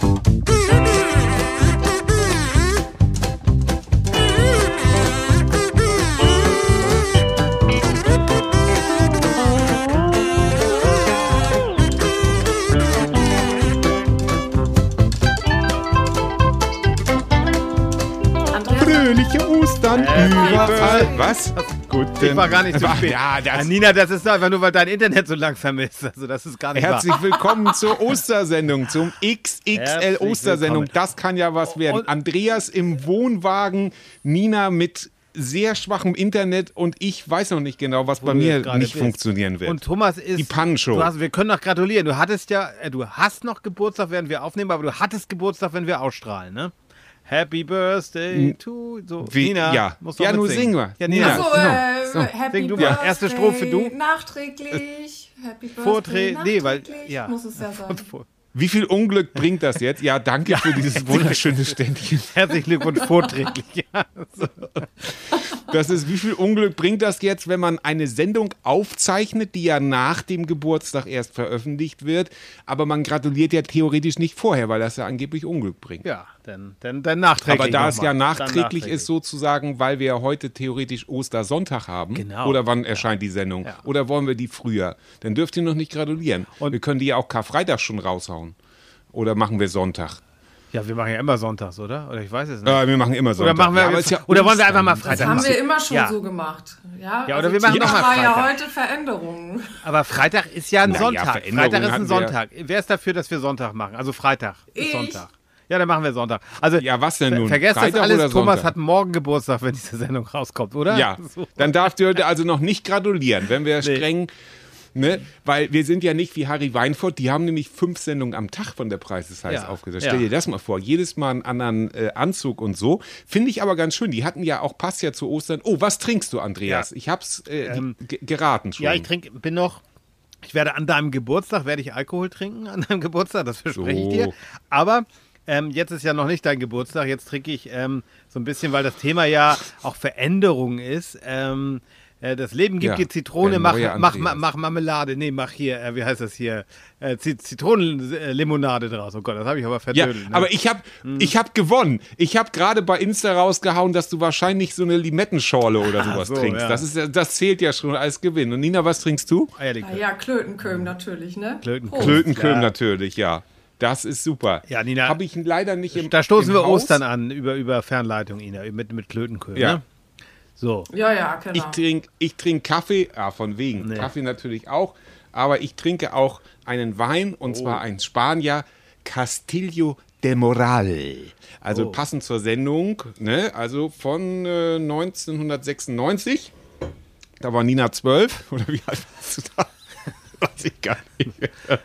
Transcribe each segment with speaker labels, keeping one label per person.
Speaker 1: Thank you. Fröhliche Ostern überall. Was? Guten
Speaker 2: Ich war gar nicht
Speaker 1: Ach,
Speaker 2: spät.
Speaker 1: Ja, das,
Speaker 2: Ah, Nina, das ist einfach nur, weil dein Internet so lang vermisst. Also das ist gar nicht
Speaker 1: Herzlich
Speaker 2: wahr.
Speaker 1: willkommen zur Ostersendung, zum XXL Ostersendung. Das kann ja was werden.
Speaker 2: Und-
Speaker 1: Andreas im Wohnwagen, Nina mit sehr schwachem Internet und ich weiß noch nicht genau, was bei
Speaker 2: du
Speaker 1: mir nicht
Speaker 2: bist.
Speaker 1: funktionieren wird.
Speaker 2: Und Thomas ist.
Speaker 1: Die Pannenshow.
Speaker 2: Hast, wir können noch gratulieren. Du hattest ja, äh, du hast noch Geburtstag, während wir aufnehmen, aber du hattest Geburtstag, wenn wir ausstrahlen, ne? Happy Birthday to so.
Speaker 1: Wie-
Speaker 2: Nina,
Speaker 1: ja.
Speaker 2: musst du
Speaker 1: Ja,
Speaker 2: auch
Speaker 1: nur singen wir.
Speaker 2: Ja, Nina.
Speaker 1: Genau.
Speaker 3: äh, Happy
Speaker 2: Sing du mal.
Speaker 3: Birthday.
Speaker 2: Erste Strophe, du.
Speaker 3: Nachträglich. Happy Birthday.
Speaker 2: Vorträ- nee, weil-
Speaker 3: nachträglich,
Speaker 2: ja.
Speaker 3: Muss es ja sein.
Speaker 1: Wie viel Unglück bringt das jetzt? Ja, danke für dieses wunderschöne Ständchen.
Speaker 2: Herzlichen Glückwunsch vorträglich. Ja.
Speaker 1: Das ist, wie viel Unglück bringt das jetzt, wenn man eine Sendung aufzeichnet, die ja nach dem Geburtstag erst veröffentlicht wird, aber man gratuliert ja theoretisch nicht vorher, weil das ja angeblich Unglück bringt.
Speaker 2: Ja, dann, dann, dann nachträglich.
Speaker 1: Aber da es ja.
Speaker 2: Dann
Speaker 1: nachträglich ist, sozusagen, weil wir ja heute theoretisch Ostersonntag haben.
Speaker 2: Genau.
Speaker 1: Oder wann erscheint die Sendung?
Speaker 2: Ja.
Speaker 1: Oder wollen wir die früher? Dann dürft ihr noch nicht gratulieren.
Speaker 2: Und-
Speaker 1: wir können die ja auch Karfreitag schon raushauen. Oder machen wir Sonntag?
Speaker 2: Ja, wir machen ja immer sonntags, oder? Oder ich weiß es nicht.
Speaker 1: Äh, wir machen immer Sonntag.
Speaker 2: Oder machen wir,
Speaker 1: Ja, ja
Speaker 2: oder wollen wir einfach mal
Speaker 3: Das
Speaker 2: Freitag
Speaker 3: haben
Speaker 2: machen?
Speaker 3: wir immer schon
Speaker 2: Ja.
Speaker 3: so gemacht. Ja,
Speaker 2: Ja, oder wir machen
Speaker 3: Thema
Speaker 2: noch mal
Speaker 3: war ja
Speaker 2: Freitag.
Speaker 3: heute Veränderungen.
Speaker 2: Aber Freitag ist ja ein
Speaker 1: Na ja,
Speaker 2: Sonntag. Freitag ist ein Sonntag. Wer ist dafür, dass wir Sonntag machen? Also Freitag ist
Speaker 3: Ich.
Speaker 2: Sonntag. Ja, dann machen wir Sonntag. Also
Speaker 1: Ja, was denn nun?
Speaker 2: Vergesst das
Speaker 1: Freitag
Speaker 2: alles.
Speaker 1: oder
Speaker 2: Thomas
Speaker 1: Sonntag?
Speaker 2: hat morgen Geburtstag, wenn diese Sendung rauskommt, oder?
Speaker 1: Ja,
Speaker 2: So.
Speaker 1: dann darf ihr heute also noch nicht gratulieren, wenn wir
Speaker 2: Nee.
Speaker 1: streng, ne, weil wir sind ja nicht wie Harry Weinfurt, die haben nämlich fünf Sendungen am Tag von der Preis ist heiß
Speaker 2: Ja,
Speaker 1: aufgesetzt. Stell dir das mal vor, jedes Mal einen anderen äh, Anzug und so. Finde ich aber ganz schön. Die hatten ja auch, passt ja zu Ostern. Oh, was trinkst du, Andreas? Ich hab's äh,
Speaker 2: Ähm,
Speaker 1: ge- geraten schon.
Speaker 2: Ja, ich trinke, bin noch. Ich werde an deinem Geburtstag werde ich Alkohol trinken an deinem Geburtstag, das verspreche ich
Speaker 1: So.
Speaker 2: dir. Aber ähm, jetzt ist ja noch nicht dein Geburtstag. Jetzt trinke ich ähm, so ein bisschen, weil das Thema ja auch Veränderung ist. Ähm, äh, das Leben gibt
Speaker 1: Ja,
Speaker 2: dir Zitrone, mach, mach, mach, mach Marmelade. Nee, mach hier, äh, wie heißt das hier? Äh, Zit- Zitronenlimonade draus. Oh Gott, das habe ich aber
Speaker 1: ja,
Speaker 2: verdödelt. ne?
Speaker 1: aber ich habe ich hab gewonnen. Ich habe gerade bei Insta rausgehauen, dass du wahrscheinlich so eine Limettenschorle oder sowas
Speaker 2: so,
Speaker 1: trinkst.
Speaker 2: ja.
Speaker 1: Das, ist, ja- das zählt ja schon als Gewinn. Und Nina, was trinkst du?
Speaker 2: Eierlikör.
Speaker 3: Ja, ja Klötenköm natürlich, ne?
Speaker 2: Klötenköm.
Speaker 1: Klötenköm
Speaker 2: Ja.
Speaker 1: natürlich, ja. Das ist super.
Speaker 2: Ja, Nina.
Speaker 1: Habe ich leider nicht im
Speaker 2: Da stoßen
Speaker 1: im
Speaker 2: wir
Speaker 1: Haus.
Speaker 2: Ostern an über, über Fernleitung, Ina, mit, mit Klötenköhl.
Speaker 1: Ja.
Speaker 2: Ne? So.
Speaker 3: Ja, ja, genau.
Speaker 1: Ich trinke ich trink Kaffee, ah, von wegen.
Speaker 2: Nee.
Speaker 1: Kaffee natürlich auch. Aber ich trinke auch einen Wein, und zwar ein Spanier, Castillo de Moral. Also
Speaker 2: Oh.
Speaker 1: passend zur Sendung, ne? also von äh, 1996. Da war Nina 12, oder wie alt warst du da? Weiß ich gar nicht.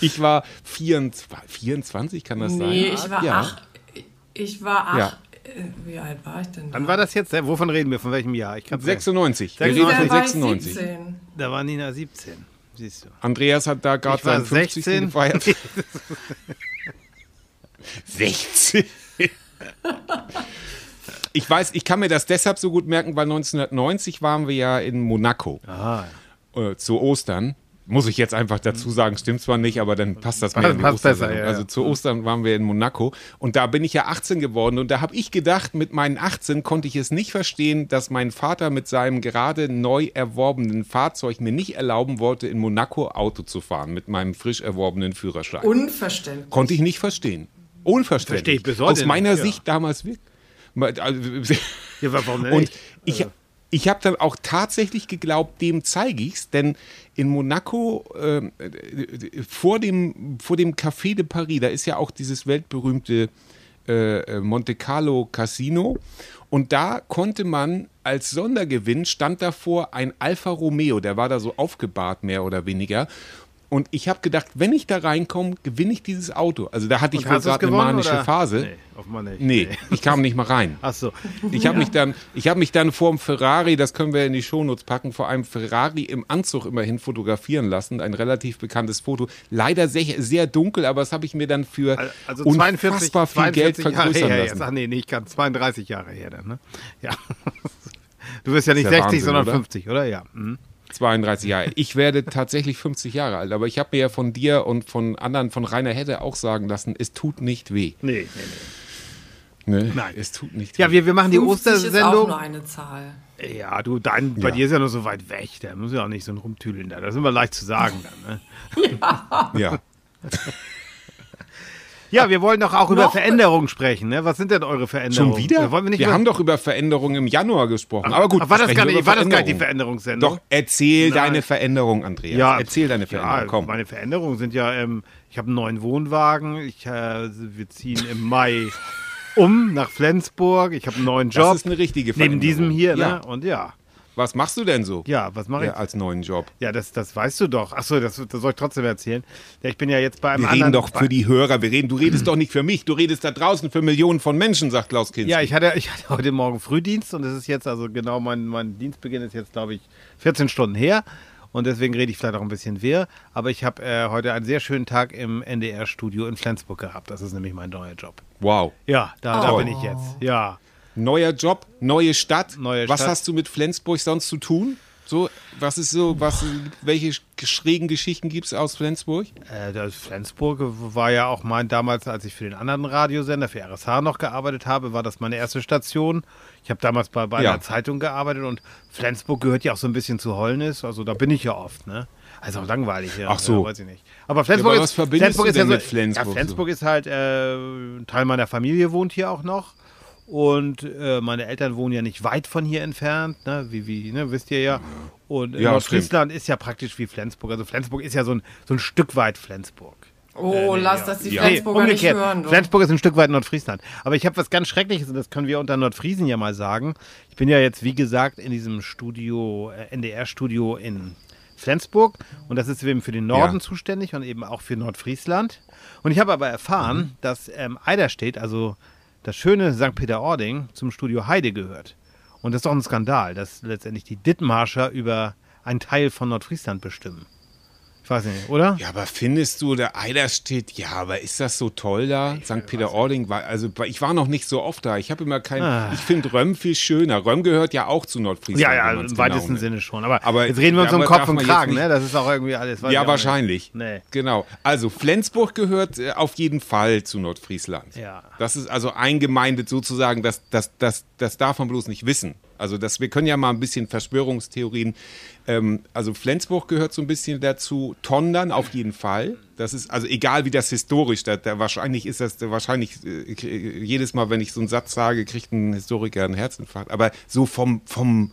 Speaker 1: Ich war 24, 24 kann das sein?
Speaker 3: nee, ich war
Speaker 1: ja.
Speaker 3: acht. Ich war acht.
Speaker 1: Ja.
Speaker 3: Äh, Wie alt war ich denn da?
Speaker 2: Wann war das jetzt? Wovon reden wir? Von welchem Jahr? Ich kann's
Speaker 1: 96. Wir
Speaker 2: 96.
Speaker 1: reden
Speaker 3: Da
Speaker 1: von
Speaker 3: war ich
Speaker 1: 96.
Speaker 3: 17.
Speaker 2: Da war Nina 17. Siehst du.
Speaker 1: Andreas hat da gerade seinen 50.
Speaker 2: 16.
Speaker 1: gefeiert. 16. Ich weiß, ich kann mir das deshalb so gut merken, weil 1990 waren wir ja in Monaco
Speaker 2: Ah,
Speaker 1: äh, zu Ostern. Muss ich jetzt einfach dazu sagen, stimmt zwar nicht, aber dann passt das mehr in die
Speaker 2: Passt besser, ja, ja.
Speaker 1: Also zu Ostern waren wir in Monaco und da bin ich ja 18 geworden und da habe ich gedacht, mit meinen 18 konnte ich es nicht verstehen, dass mein Vater mit seinem gerade neu erworbenen Fahrzeug mir nicht erlauben wollte, in Monaco Auto zu fahren mit meinem frisch erworbenen Führerschein.
Speaker 3: Unverständlich.
Speaker 1: Konnte ich nicht verstehen. Unverständlich.
Speaker 2: Verstehe ich bis heute
Speaker 1: Aus meiner
Speaker 2: nicht, ja.
Speaker 1: Sicht damals wirklich. Also,
Speaker 2: Ja, warum denn
Speaker 1: und
Speaker 2: nicht?
Speaker 1: ich, ich habe dann auch tatsächlich geglaubt, dem zeige ich's, denn in Monaco äh, vor, dem, vor dem Café de Paris, da ist ja auch dieses weltberühmte äh, Monte Carlo Casino. Und da konnte man als Sondergewinn stand davor ein Alfa Romeo, der war da so aufgebahrt, mehr oder weniger. Und ich habe gedacht, wenn ich da reinkomme, gewinne ich dieses Auto. Also da hatte ich wohl gerade eine manische
Speaker 2: oder?
Speaker 1: Phase.
Speaker 2: Nee, offenbar nicht.
Speaker 1: Nee, ich kam nicht mal rein.
Speaker 2: Ach so.
Speaker 1: Ich habe mich dann, ich habe mich dann vor dem Ferrari, das können wir in die Shownotes packen, vor einem Ferrari im Anzug immerhin fotografieren lassen, ein relativ bekanntes Foto. Leider sehr, sehr dunkel, aber das habe ich mir dann für
Speaker 2: Also 42,
Speaker 1: unfassbar viel Geld
Speaker 2: 42 Jahre
Speaker 1: vergrößern
Speaker 2: her
Speaker 1: lassen.
Speaker 2: jetzt. Ach nee, nee, ich kann 32 Jahre her dann, ne? Ja. Du wirst ja nicht
Speaker 1: Ist ja
Speaker 2: 60,
Speaker 1: Wahnsinn,
Speaker 2: sondern
Speaker 1: oder?
Speaker 2: 50, oder? Ja. Mhm.
Speaker 1: 32 Jahre. Ich werde tatsächlich 50 Jahre alt, aber ich habe mir ja von dir und von anderen, von Rainer Hedde auch sagen lassen, es tut nicht weh.
Speaker 2: Nee, nee, nee.
Speaker 1: Ne?
Speaker 2: Nein.
Speaker 1: Es tut nicht
Speaker 2: Ja,
Speaker 1: weh.
Speaker 2: wir, wir machen die
Speaker 3: 50 ist auch
Speaker 2: Ostersendung.
Speaker 3: nur eine Zahl.
Speaker 2: Ja, du, dein, bei
Speaker 1: Ja.
Speaker 2: dir ist ja noch so weit weg. Da muss ja auch nicht so ein Rumtüdeln da. Das ist immer leicht zu sagen dann, ne?
Speaker 1: Ja.
Speaker 2: Ja, wir wollen doch auch über
Speaker 3: Noch-
Speaker 2: Veränderungen sprechen, ne? Was sind denn eure Veränderungen?
Speaker 1: Schon wieder?
Speaker 2: Ja, wollen wir nicht
Speaker 1: wir haben doch über Veränderungen im Januar gesprochen. Aber gut,
Speaker 2: Ach, war das gar nicht, war das gar nicht die. Veränderungssendung?
Speaker 1: Doch, erzähl
Speaker 2: Nein.
Speaker 1: deine Veränderung, Andreas.
Speaker 2: Ja,
Speaker 1: erzähl deine Veränderung.
Speaker 2: Ja,
Speaker 1: Komm.
Speaker 2: meine Veränderungen sind ja, ähm, ich habe einen neuen Wohnwagen. Ich, äh, wir ziehen im Mai um nach Flensburg. Ich habe einen neuen Job.
Speaker 1: Das ist eine richtige Veränderung.
Speaker 2: Neben diesem hier,
Speaker 1: ja.
Speaker 2: ne? Und ja.
Speaker 1: Was machst du denn so?
Speaker 2: Ja, was mache ich?
Speaker 1: Ja, als neuen Job.
Speaker 2: Ja, das, das weißt du doch. Achso, das, das soll ich trotzdem erzählen. Ja, ich bin ja jetzt bei einem
Speaker 1: Wir
Speaker 2: anderen.
Speaker 1: reden doch für die Hörer. Wir reden, du redest doch nicht für mich. Du redest da draußen für Millionen von Menschen, sagt Klaus Kinski.
Speaker 2: Ja, ich hatte, ich hatte heute Morgen Frühdienst und es ist jetzt, also genau, mein, mein Dienstbeginn ist jetzt, glaube ich, 14 Stunden her. Und deswegen rede ich vielleicht auch ein bisschen wirr. Aber ich habe äh, heute einen sehr schönen Tag im NDR-Studio in Flensburg gehabt. Das ist nämlich mein neuer Job.
Speaker 1: Wow.
Speaker 2: Ja, da, da
Speaker 3: Oh.
Speaker 2: bin ich jetzt. Ja.
Speaker 1: Neuer Job, neue Stadt.
Speaker 2: Neue
Speaker 1: was
Speaker 2: Stadt.
Speaker 1: hast du mit Flensburg sonst zu tun? So, was ist so, was, welche schrägen Geschichten gibt es aus Flensburg?
Speaker 2: Äh, Flensburg war ja auch mein, damals, als ich für den anderen Radiosender, für RSH noch gearbeitet habe, war das meine erste Station. Ich habe damals bei, bei
Speaker 1: Ja.
Speaker 2: einer Zeitung gearbeitet und Flensburg gehört ja auch so ein bisschen zu Holnis, also da bin ich ja oft, ne? Also auch langweilig, ja.
Speaker 1: Ach so.
Speaker 2: Ja, weiß ich nicht. Aber Flensburg
Speaker 1: aber
Speaker 2: ist, Flensburg ist ja so,
Speaker 1: mit Flensburg
Speaker 2: Ja,
Speaker 1: so?
Speaker 2: Flensburg ist halt, äh, ein Teil meiner Familie wohnt hier auch noch. Und äh, meine Eltern wohnen ja nicht weit von hier entfernt, ne? wie, wie ne? wisst ihr ja. Und
Speaker 1: Ja,
Speaker 2: Nordfriesland ist ja praktisch wie Flensburg. Also Flensburg ist ja so ein, so ein Stück weit Flensburg.
Speaker 3: Oh,
Speaker 2: nee,
Speaker 3: lass
Speaker 2: ja.
Speaker 3: das die
Speaker 1: Ja.
Speaker 3: Flensburger nicht
Speaker 2: umgekehrt.
Speaker 3: hören. Du.
Speaker 2: Flensburg ist ein Stück weit Nordfriesland. Aber ich habe was ganz Schreckliches und das können wir unter Nordfriesen ja mal sagen. Ich bin ja jetzt, wie gesagt, in diesem Studio, äh, NDR-Studio in Flensburg und das ist eben für den Norden
Speaker 1: Ja.
Speaker 2: zuständig und eben auch für Nordfriesland. Und ich habe aber erfahren,
Speaker 1: Mhm.
Speaker 2: dass ähm, Eiderstedt, also das schöne St. Peter-Ording, zum Studio Heide gehört. Und das ist doch ein Skandal, dass letztendlich die Dithmarscher über einen Teil von Nordfriesland bestimmen. Ich weiß nicht, oder?
Speaker 1: Ja, aber findest du, der Eiderstedt, ja, aber ist das so toll da? St. Peter-Ording war, also ich war noch nicht so oft da. Ich habe immer kein,
Speaker 2: Ah.
Speaker 1: ich finde Röm viel schöner. Röm gehört ja auch zu Nordfriesland.
Speaker 2: Ja, ja, im
Speaker 1: genau
Speaker 2: weitesten
Speaker 1: nimmt.
Speaker 2: Sinne schon. Aber,
Speaker 1: Aber-
Speaker 2: jetzt reden wir uns
Speaker 1: ja,
Speaker 2: um Kopf und Kragen, ne? Das ist auch irgendwie alles. ich
Speaker 1: Ja, wahrscheinlich.
Speaker 2: Nee.
Speaker 1: Genau. Also Flensburg gehört äh, auf jeden Fall zu Nordfriesland.
Speaker 2: Ja.
Speaker 1: Das ist also eingemeindet sozusagen, das, das, das, das darf man bloß nicht wissen. Also das, wir können ja mal ein bisschen Verschwörungstheorien. Ähm, also Flensburg gehört so ein bisschen dazu, Tondern auf jeden Fall. Das ist also egal wie das historisch, da, da wahrscheinlich ist das da wahrscheinlich äh, jedes Mal, wenn ich so einen Satz sage, kriegt ein Historiker einen Herzinfarkt. Aber so vom vom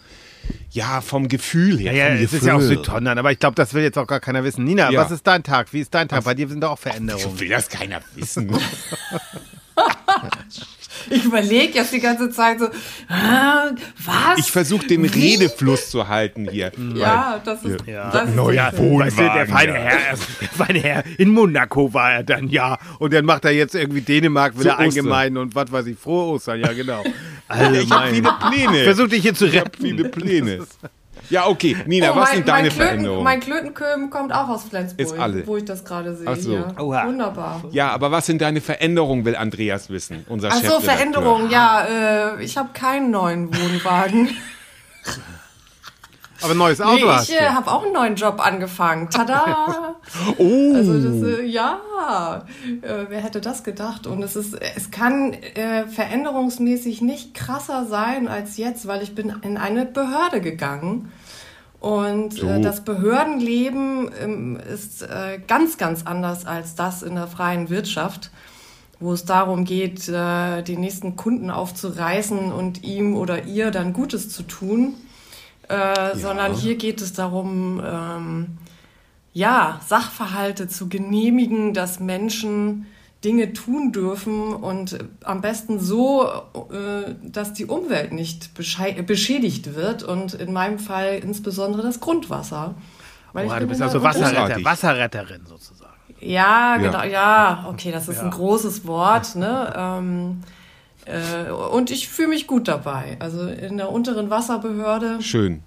Speaker 1: ja vom Gefühl her.
Speaker 2: Ja, ja, es ist ja auch. Südtondern, aber ich glaube, das will jetzt auch gar keiner wissen. Nina,
Speaker 1: Ja.
Speaker 2: was ist dein Tag? Wie ist dein Tag? Bei dir sind doch auch Veränderungen.
Speaker 1: Will das keiner wissen?
Speaker 3: Ich überlege jetzt die ganze Zeit so, ah, was?
Speaker 1: Ich versuche den Redefluss zu halten hier.
Speaker 3: Ja, das ist.
Speaker 2: Ja.
Speaker 3: Das ist
Speaker 1: Neuer
Speaker 3: schön.
Speaker 2: Weißt du, der feine Herr, der feine Herr in Monaco war er dann, ja. Und dann macht er jetzt irgendwie Dänemark wieder eingemein und was weiß ich, frohe Ostern, ja genau. Also,
Speaker 1: Ich habe viele Pläne.
Speaker 2: Versuch dich hier zu
Speaker 1: Ich habe
Speaker 2: retten.
Speaker 1: viele Pläne. Ja, okay. Nina,
Speaker 3: Oh,
Speaker 1: was
Speaker 3: mein,
Speaker 1: sind deine
Speaker 3: mein Klöten,
Speaker 1: Veränderungen?
Speaker 3: Mein Klötenköhm kommt auch aus Flensburg,
Speaker 1: Ist alle.
Speaker 3: wo ich das gerade sehe.
Speaker 1: Ach so.
Speaker 3: Hier.
Speaker 2: Oha.
Speaker 3: Wunderbar.
Speaker 1: ja, aber was sind deine Veränderungen, will Andreas wissen, unser
Speaker 3: Ach so. Veränderungen. Ja, äh, ich habe keinen neuen Wohnwagen.
Speaker 2: Aber ein neues
Speaker 3: nee,
Speaker 2: Auto hast
Speaker 3: ich
Speaker 2: du.
Speaker 3: äh, habe auch einen neuen Job angefangen. Tada!
Speaker 1: Oh,
Speaker 3: Also das, äh, ja, äh, wer hätte das gedacht? Und es ist, es kann äh, veränderungsmäßig nicht krasser sein als jetzt, weil ich bin in eine Behörde gegangen. Und äh, das Behördenleben ähm, ist äh, ganz, ganz anders als das in der freien Wirtschaft, wo es darum geht, äh, den nächsten Kunden aufzureißen und ihm oder ihr dann Gutes zu tun. Äh, Sondern hier geht es darum, ähm, ja, Sachverhalte zu genehmigen, dass Menschen Dinge tun dürfen und am besten so, äh, dass die Umwelt nicht beschädigt wird und in meinem Fall insbesondere das Grundwasser. Weil ich
Speaker 2: Boah,
Speaker 3: bin
Speaker 2: du bist also Wasserretter. Wasserretterin sozusagen.
Speaker 3: Ja, genau, ja, okay, das ist
Speaker 2: Ja.
Speaker 3: ein großes Wort, ne? Ähm, äh, und ich fühle mich gut dabei. Also in der unteren Wasserbehörde
Speaker 1: schön.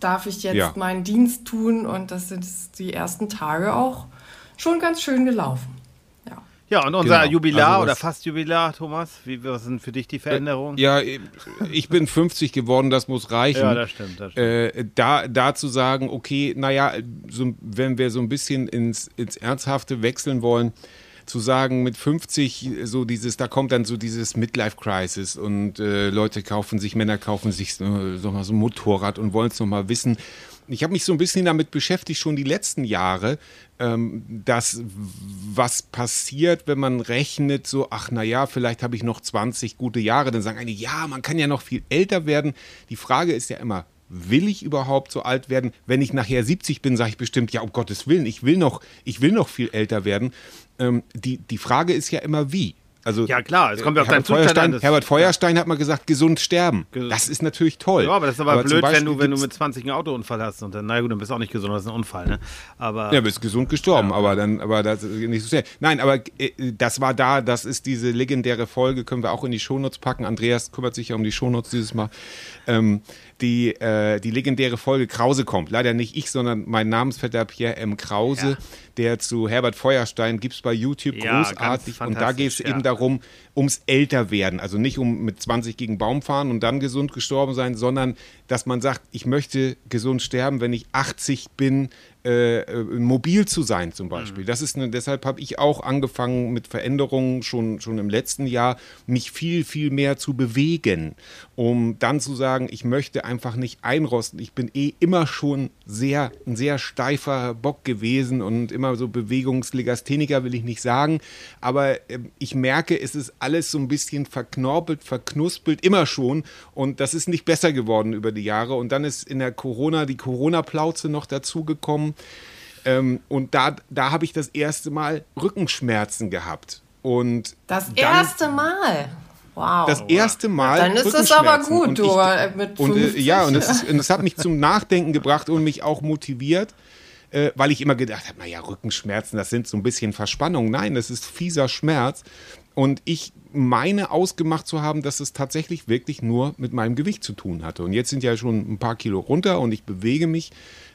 Speaker 3: darf ich jetzt
Speaker 1: Ja.
Speaker 3: meinen Dienst tun und das sind die ersten Tage auch schon ganz schön gelaufen. Ja.
Speaker 2: Ja, und unser
Speaker 1: Genau.
Speaker 2: Jubilar
Speaker 1: Also
Speaker 2: oder fast Jubilar, Thomas, wie, was sind für dich die Veränderungen?
Speaker 1: Ja, ich bin 50 geworden, das muss reichen.
Speaker 2: Ja, das stimmt, das stimmt.
Speaker 1: Äh, da, da zu sagen, okay, naja, so, wenn wir so ein bisschen ins, ins Ernsthafte wechseln wollen, zu sagen, mit 50, so dieses, da kommt dann so dieses Midlife-Crisis und äh, Leute kaufen sich, Männer kaufen sich so, so mal so ein Motorrad und wollen es nochmal wissen. Ich habe mich so ein bisschen damit beschäftigt, schon die letzten Jahre, ähm, dass was passiert, wenn man rechnet, so, ach naja, vielleicht habe ich noch 20 gute Jahre, dann sagen einige, ja, man kann ja noch viel älter werden. Die Frage ist ja immer, will ich überhaupt so alt werden? Wenn ich nachher 70 bin, sage ich bestimmt, ja, um Gottes Willen, ich will noch, ich will noch viel älter werden. Ähm, die, die Frage ist ja immer, wie. Also,
Speaker 2: Ja, klar, es kommt ja auf deinen Zustand an,
Speaker 1: Feuerstein,
Speaker 2: das-
Speaker 1: Herbert Feuerstein hat mal gesagt, gesund sterben. Das ist natürlich toll.
Speaker 2: Ja, aber das ist aber,
Speaker 1: zum
Speaker 2: blöd, wenn du, wenn du mit 20 einen Autounfall hast und dann, na gut, dann bist du auch nicht gesund, das ist ein Unfall, ne? Aber
Speaker 1: Ja, bist gesund gestorben, aber dann, aber das nicht so sehr. Nein, aber äh, das war da, das ist diese legendäre Folge, können wir auch in die Shownotes packen. Andreas kümmert sich ja um die Shownotes dieses Mal. Ähm, die, äh, die legendäre Folge Krause kommt. Leider nicht ich, sondern mein Namensvetter Pierre M. Krause,
Speaker 2: Ja.
Speaker 1: der zu Herbert Feuerstein gibt's bei YouTube
Speaker 2: Ja,
Speaker 1: großartig. Und da geht es
Speaker 2: ja.
Speaker 1: eben darum, ums Älterwerden. Also nicht um mit 20 gegen Baum fahren und dann gesund gestorben sein, sondern dass man sagt, ich möchte gesund sterben, wenn ich 80 bin, äh, äh, mobil zu sein zum Beispiel. Das ist eine, deshalb habe ich auch angefangen mit Veränderungen schon, schon im letzten Jahr, mich viel, viel mehr zu bewegen, um dann zu sagen, ich möchte einfach nicht einrosten. Ich bin eh immer schon sehr, ein sehr steifer Bock gewesen und immer so Bewegungslegastheniker will ich nicht sagen, aber äh, ich merke, es ist alles so ein bisschen verknorpelt, verknuspelt, immer schon und das ist nicht besser geworden über die Jahre und dann ist in der Corona die Corona-Plauze noch dazugekommen ähm, und da, da habe ich das erste Mal Rückenschmerzen gehabt und
Speaker 3: Das
Speaker 1: dann-
Speaker 3: erste Mal. Wow.
Speaker 1: das erste Mal.
Speaker 3: Dann ist es aber gut,
Speaker 1: Und
Speaker 3: du,
Speaker 1: ich-
Speaker 3: äh, mit
Speaker 1: und, äh,
Speaker 3: 50.
Speaker 1: ja, und es, und es hat mich zum Nachdenken gebracht und mich auch motiviert, äh, weil ich immer gedacht habe, naja, Rückenschmerzen, das sind so ein bisschen Verspannung. Nein, das ist fieser Schmerz. Und ich meine ausgemacht zu haben, dass es tatsächlich wirklich nur mit meinem Gewicht zu tun hatte. Und jetzt sind ja schon ein paar Kilo runter und ich bewege mich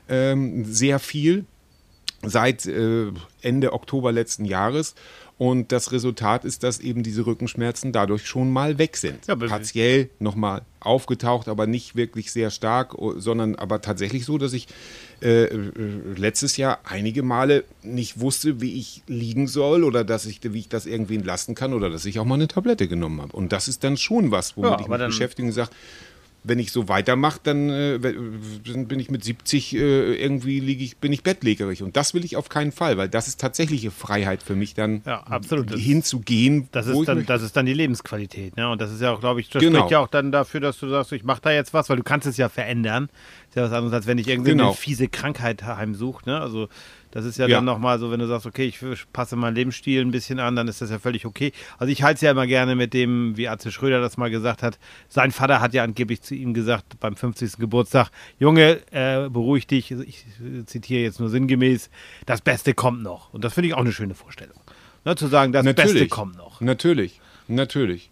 Speaker 1: ähm, sehr viel seit äh, Ende Oktober letzten Jahres. Und das Resultat ist, dass eben diese Rückenschmerzen dadurch schon mal weg sind.
Speaker 2: Ja,
Speaker 1: Partiell nochmal aufgetaucht, aber nicht wirklich sehr stark, o- sondern aber tatsächlich so, dass ich äh, äh, letztes Jahr einige Male nicht wusste, wie ich liegen soll oder dass ich, wie ich das irgendwie entlasten kann oder dass ich auch mal eine Tablette genommen habe. Und das ist dann schon was, womit
Speaker 2: Ja,
Speaker 1: ich mich beschäftige und sage, wenn ich so weitermache, dann äh, bin ich mit 70 äh, irgendwie liege ich, bin ich bettlägerig. Und das will ich auf keinen Fall, weil das ist tatsächliche Freiheit für mich, dann
Speaker 2: Ja. Das-
Speaker 1: hinzugehen.
Speaker 2: Das ist, dann, das ist dann die Lebensqualität. Ne? Und das ist ja auch, glaube ich, das
Speaker 1: Genau.
Speaker 2: spricht ja auch dann dafür, dass du sagst, ich mache da jetzt was, weil du kannst es ja verändern. Ist ja was anderes, als wenn ich irgendwie
Speaker 1: Genau.
Speaker 2: eine fiese Krankheit heimsuche. Ne? Also das ist ja,
Speaker 1: Ja.
Speaker 2: dann nochmal so, wenn du sagst, okay, ich passe meinen Lebensstil ein bisschen an, dann ist das ja völlig okay. Also ich halte es ja immer gerne mit dem, wie Atze Schröder das mal gesagt hat. Sein Vater hat ja angeblich zu ihm gesagt, beim 50. Geburtstag, Junge, äh, beruhig dich, ich zitiere jetzt nur sinngemäß, das Beste kommt noch. Und das finde ich auch eine schöne Vorstellung. Ne? Zu sagen, das Beste kommt noch.
Speaker 1: Natürlich, natürlich.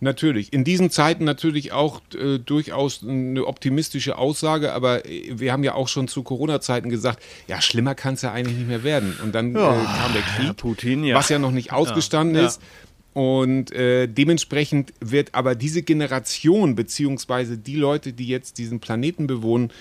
Speaker 1: Natürlich. In diesen Zeiten natürlich auch äh, durchaus eine optimistische Aussage, aber äh, wir haben ja auch schon zu Corona-Zeiten gesagt, ja, schlimmer kann es ja eigentlich nicht mehr werden. Und dann äh, kam der Krieg,
Speaker 2: Putin, ja.
Speaker 1: was ja noch nicht ausgestanden
Speaker 2: Ja.
Speaker 1: ist. Und äh, dementsprechend wird aber diese Generation, beziehungsweise die Leute, die jetzt diesen Planeten bewohnen,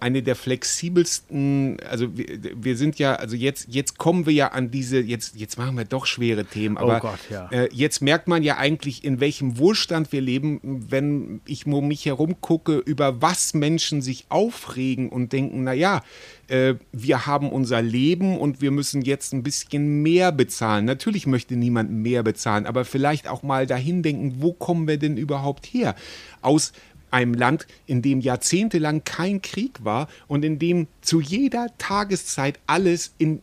Speaker 1: eine der flexibelsten, also wir, wir sind ja, also jetzt, jetzt kommen wir ja an diese, jetzt, jetzt machen wir doch schwere Themen, aber
Speaker 2: Gott, ja.
Speaker 1: äh, jetzt merkt man ja eigentlich, in welchem Wohlstand wir leben, wenn ich um mich herum gucke, über was Menschen sich aufregen und denken, naja, äh, wir haben unser Leben und wir müssen jetzt ein bisschen mehr bezahlen. Natürlich möchte niemand mehr bezahlen, aber vielleicht auch mal dahin denken, wo kommen wir denn überhaupt her? Aus einem Land, in dem jahrzehntelang kein Krieg war und in dem zu jeder Tageszeit alles in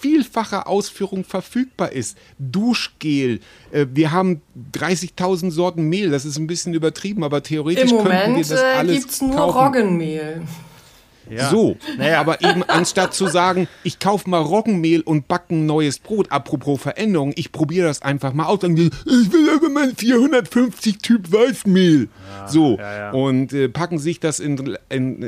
Speaker 1: vielfacher Ausführung verfügbar ist. Duschgel, äh, wir haben 30.000 Sorten Mehl, das ist ein bisschen übertrieben, aber theoretisch
Speaker 3: Im
Speaker 1: könnten wir
Speaker 3: Moment
Speaker 1: das
Speaker 3: äh,
Speaker 1: alles
Speaker 3: gibt es nur
Speaker 1: kaufen.
Speaker 3: Roggenmehl.
Speaker 1: Ja. So, naja. aber eben anstatt zu sagen, ich kaufe mal Roggenmehl und backe ein neues Brot, apropos Veränderung, ich probiere das einfach mal aus. Dann, ich will aber mal 450 Typ Weißmehl. Ja, so, ja, und äh, packen sich das in, in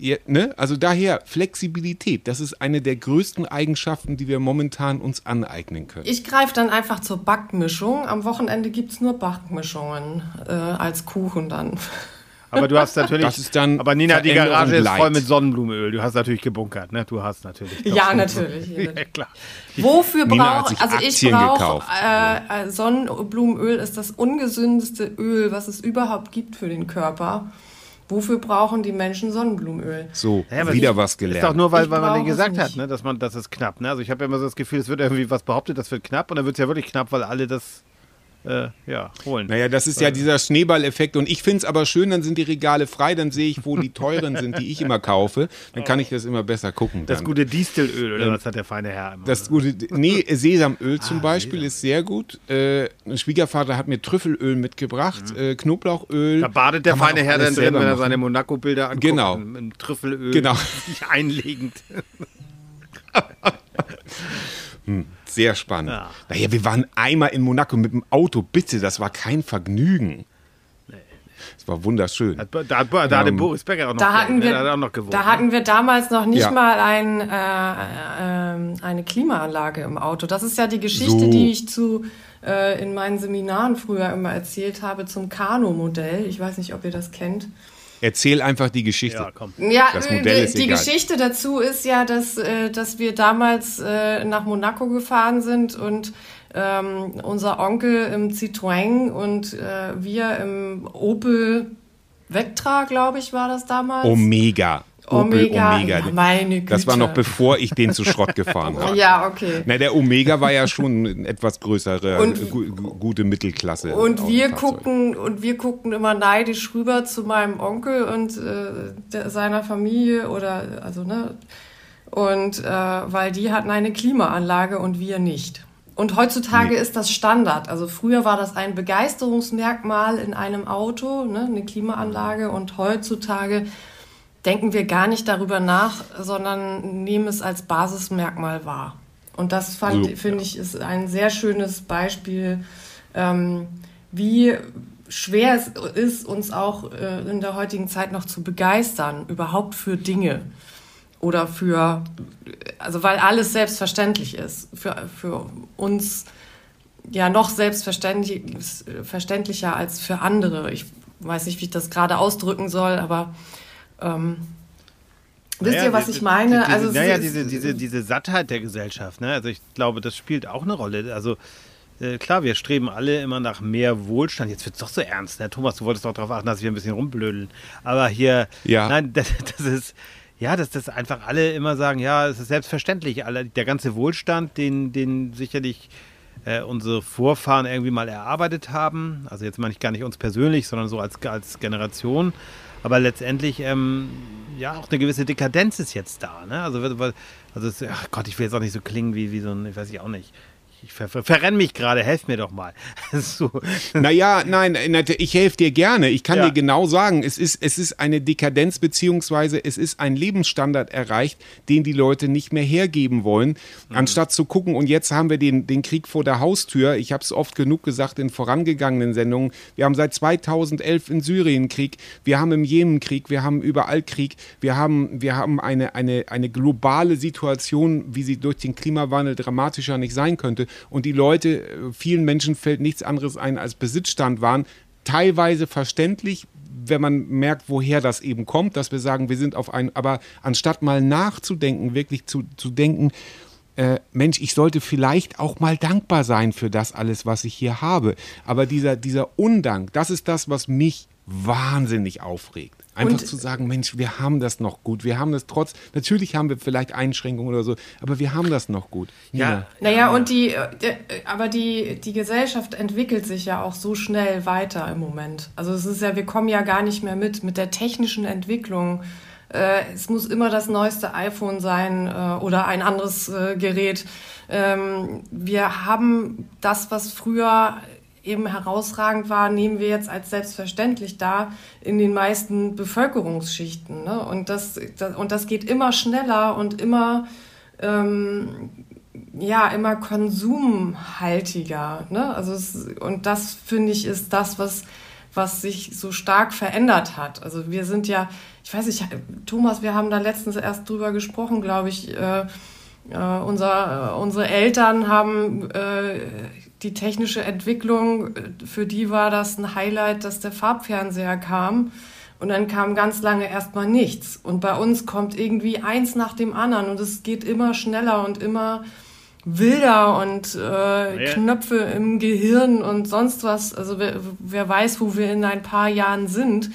Speaker 1: äh, ne? also daher Flexibilität, das ist eine der größten Eigenschaften, die wir momentan uns aneignen können.
Speaker 3: Ich greife dann einfach zur Backmischung. Am Wochenende gibt es nur Backmischungen äh, als Kuchen dann.
Speaker 2: Aber du hast natürlich. Das ist dann aber Nina, die Garage ist voll mit Sonnenblumenöl. Du hast natürlich gebunkert, ne? Du hast natürlich.
Speaker 3: Ja, natürlich. ja, klar. Wofür brauche also ich brauche äh, äh, Sonnenblumenöl ist das ungesündeste Öl, was es überhaupt gibt für den Körper. Wofür brauchen die Menschen Sonnenblumenöl?
Speaker 1: So, ja, wieder was gelernt.
Speaker 2: Ist doch nur, weil, weil man gesagt hat, ne, dass man, das ist knapp. Ne? Also ich habe ja immer so das Gefühl, es wird irgendwie was behauptet, das wird knapp und dann wird es ja wirklich knapp, weil alle das äh, ja, holen.
Speaker 1: Naja, das ist ja dieser Schneeballeffekt. Und ich finde es aber schön, dann sind die Regale frei, dann sehe ich, wo die teuren sind, die ich immer kaufe. Dann kann ich das immer besser gucken.
Speaker 2: Das gute Distelöl, oder ähm, was hat der feine Herr immer?
Speaker 1: Das gute, nee, Sesamöl zum ah, Beispiel Sesam. ist sehr gut. Äh, ein Schwiegervater hat mir Trüffelöl mitgebracht, mhm. äh, Knoblauchöl.
Speaker 2: Da badet der feine Herr dann drin, wenn er seine Monaco-Bilder anguckt.
Speaker 1: Genau.
Speaker 2: Im Trüffelöl.
Speaker 1: Genau.
Speaker 2: einlegend.
Speaker 1: Hm. Sehr spannend. Ja. Naja, wir waren einmal in Monaco mit dem Auto. Bitte, das war kein Vergnügen. Es war wunderschön.
Speaker 2: Da, da, da ähm, hatte Boris Becker auch noch,
Speaker 3: da hatten wir, auch noch gewohnt. Da hatten wir damals noch nicht ja. mal ein, äh, äh, eine Klimaanlage im Auto. Das ist ja die Geschichte, so. die ich zu äh, in meinen Seminaren früher immer erzählt habe zum Kano-Modell. Ich weiß nicht, ob ihr das kennt.
Speaker 1: Erzähl einfach die Geschichte.
Speaker 3: Ja, komm. ja das Modell die, ist die Geschichte dazu ist ja, dass, äh, dass wir damals äh, nach Monaco gefahren sind und ähm, unser Onkel im Citroën und äh, wir im Opel Vectra, glaube ich, war das damals.
Speaker 1: Omega. Omega. Omega.
Speaker 3: Ja, meine Güte.
Speaker 1: Das war noch bevor ich den zu Schrott gefahren habe.
Speaker 3: ja, okay.
Speaker 1: Na, der Omega war ja schon eine etwas größere, und, gu gute Mittelklasse.
Speaker 3: Und wir gucken und wir guckten immer neidisch rüber zu meinem Onkel und äh, der, seiner Familie oder also ne und äh, weil die hatten eine Klimaanlage und wir nicht. Und heutzutage nee. ist das Standard. Also früher war das ein Begeisterungsmerkmal in einem Auto, ne, eine Klimaanlage und heutzutage denken wir gar nicht darüber nach, sondern nehmen es als Basismerkmal wahr. Und das fand, so, finde ja. ich, ist ein sehr schönes Beispiel, ähm, wie schwer es ist, uns auch äh, in der heutigen Zeit noch zu begeistern, überhaupt für Dinge oder für, also weil alles selbstverständlich ist, für, für uns ja noch selbstverständlicher als für andere. Ich weiß nicht, wie ich das gerade ausdrücken soll, aber ähm, Wisst naja, ihr, was ich meine?
Speaker 2: Diese, also naja, diese, diese, diese Sattheit der Gesellschaft. Ne? Also ich glaube, das spielt auch eine Rolle. Also äh, klar, wir streben alle immer nach mehr Wohlstand. Jetzt wird es doch so ernst. Ne? Thomas, du wolltest doch darauf achten, dass wir ein bisschen rumblödeln. Aber hier, ja. nein, das, das ist, ja, dass das einfach alle immer sagen, ja, es ist selbstverständlich. Alle, der ganze Wohlstand, den, den sicherlich äh, unsere Vorfahren irgendwie mal erarbeitet haben. Also jetzt meine ich gar nicht uns persönlich, sondern so als, als Generation. Aber letztendlich, ähm, ja, auch eine gewisse Dekadenz ist jetzt da. Ne? Also, also ach Gott, ich will jetzt auch nicht so klingen wie, wie so ein, ich weiß ich auch nicht ich ver ver verrenne mich gerade, helf mir doch mal.
Speaker 1: so. Naja, nein, ich helfe dir gerne. Ich kann ja. dir genau sagen, es ist, es ist eine Dekadenz beziehungsweise es ist ein Lebensstandard erreicht, den die Leute nicht mehr hergeben wollen. Mhm. Anstatt zu gucken, und jetzt haben wir den, den Krieg vor der Haustür. Ich habe es oft genug gesagt in vorangegangenen Sendungen. Wir haben seit 2011 in Syrien Krieg, wir haben im Jemen Krieg, wir haben überall Krieg, wir haben, wir haben eine, eine, eine globale Situation, wie sie durch den Klimawandel dramatischer nicht sein könnte und die Leute, äh, vielen Menschen fällt nichts anderes ein als Besitzstand waren. Teilweise verständlich, wenn man merkt, woher das eben kommt, dass wir sagen, wir sind auf ein, aber anstatt mal nachzudenken, wirklich zu, zu denken, äh, Mensch, ich sollte vielleicht auch mal dankbar sein für das alles, was ich hier habe. Aber dieser, dieser Undank, das ist das, was mich wahnsinnig aufregt. Einfach und, zu sagen, Mensch, wir haben das noch gut. Wir haben das trotz, natürlich haben wir vielleicht Einschränkungen oder so, aber wir haben das noch gut.
Speaker 3: Ja. ja. Naja, und die, äh, aber die, die Gesellschaft entwickelt sich ja auch so schnell weiter im Moment. Also es ist ja, wir kommen ja gar nicht mehr mit, mit der technischen Entwicklung. Äh, es muss immer das neueste iPhone sein äh, oder ein anderes Gerät. Ähm, wir haben das, was früher eben herausragend war, nehmen wir jetzt als selbstverständlich da in den meisten Bevölkerungsschichten. Ne? Und, das, das, und das geht immer schneller und immer, ähm, ja, immer konsumhaltiger. Ne? Also es, und das, finde ich, ist das, was, was sich so stark verändert hat. Also wir sind ja, ich weiß nicht, Thomas, wir haben da letztens erst drüber gesprochen, glaube ich, äh, äh, unser, äh, unsere Eltern haben äh, die technische Entwicklung, äh, für die war das ein Highlight, dass der Farbfernseher kam. Und dann kam ganz lange erstmal nichts. Und bei uns kommt irgendwie eins nach dem anderen und es geht immer schneller und immer wilder und äh, ja. Knöpfe im Gehirn und sonst was. Also wer, wer weiß, wo wir in ein paar Jahren sind.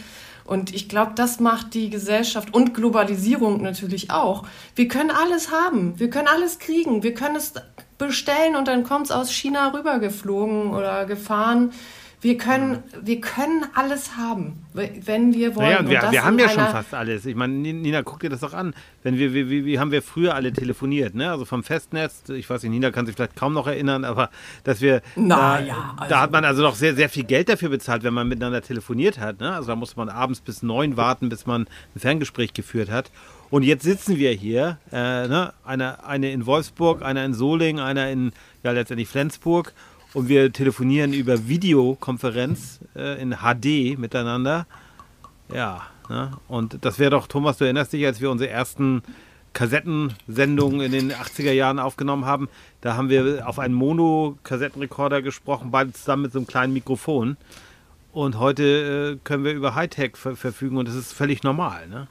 Speaker 3: Und ich glaube, das macht die Gesellschaft und Globalisierung natürlich auch. Wir können alles haben, wir können alles kriegen, wir können es bestellen und dann kommt es aus China rübergeflogen oder gefahren. Wir können, wir können alles haben, wenn wir wollen.
Speaker 2: Naja, und wir, wir haben ja schon fast alles. Ich meine, Nina, guck dir das doch an. Wenn wir, wie, wie haben wir früher alle telefoniert, ne? Also vom Festnetz, ich weiß nicht, Nina kann sich vielleicht kaum noch erinnern, aber dass wir.
Speaker 3: Na,
Speaker 2: da,
Speaker 3: ja,
Speaker 2: also. da hat man also noch sehr, sehr viel Geld dafür bezahlt, wenn man miteinander telefoniert hat. Ne? Also da musste man abends bis neun warten, bis man ein Ferngespräch geführt hat. Und jetzt sitzen wir hier, äh, ne? eine, eine in Wolfsburg, einer in Solingen, einer in ja letztendlich Flensburg und wir telefonieren über Videokonferenz äh, in HD miteinander. Ja, ne? und das wäre doch, Thomas, du erinnerst dich, als wir unsere ersten Kassettensendungen in den 80er Jahren aufgenommen haben, da haben wir auf einen Mono-Kassettenrekorder gesprochen, beide zusammen mit so einem kleinen Mikrofon. Und heute äh, können wir über Hightech ver verfügen und das ist völlig normal. Ne?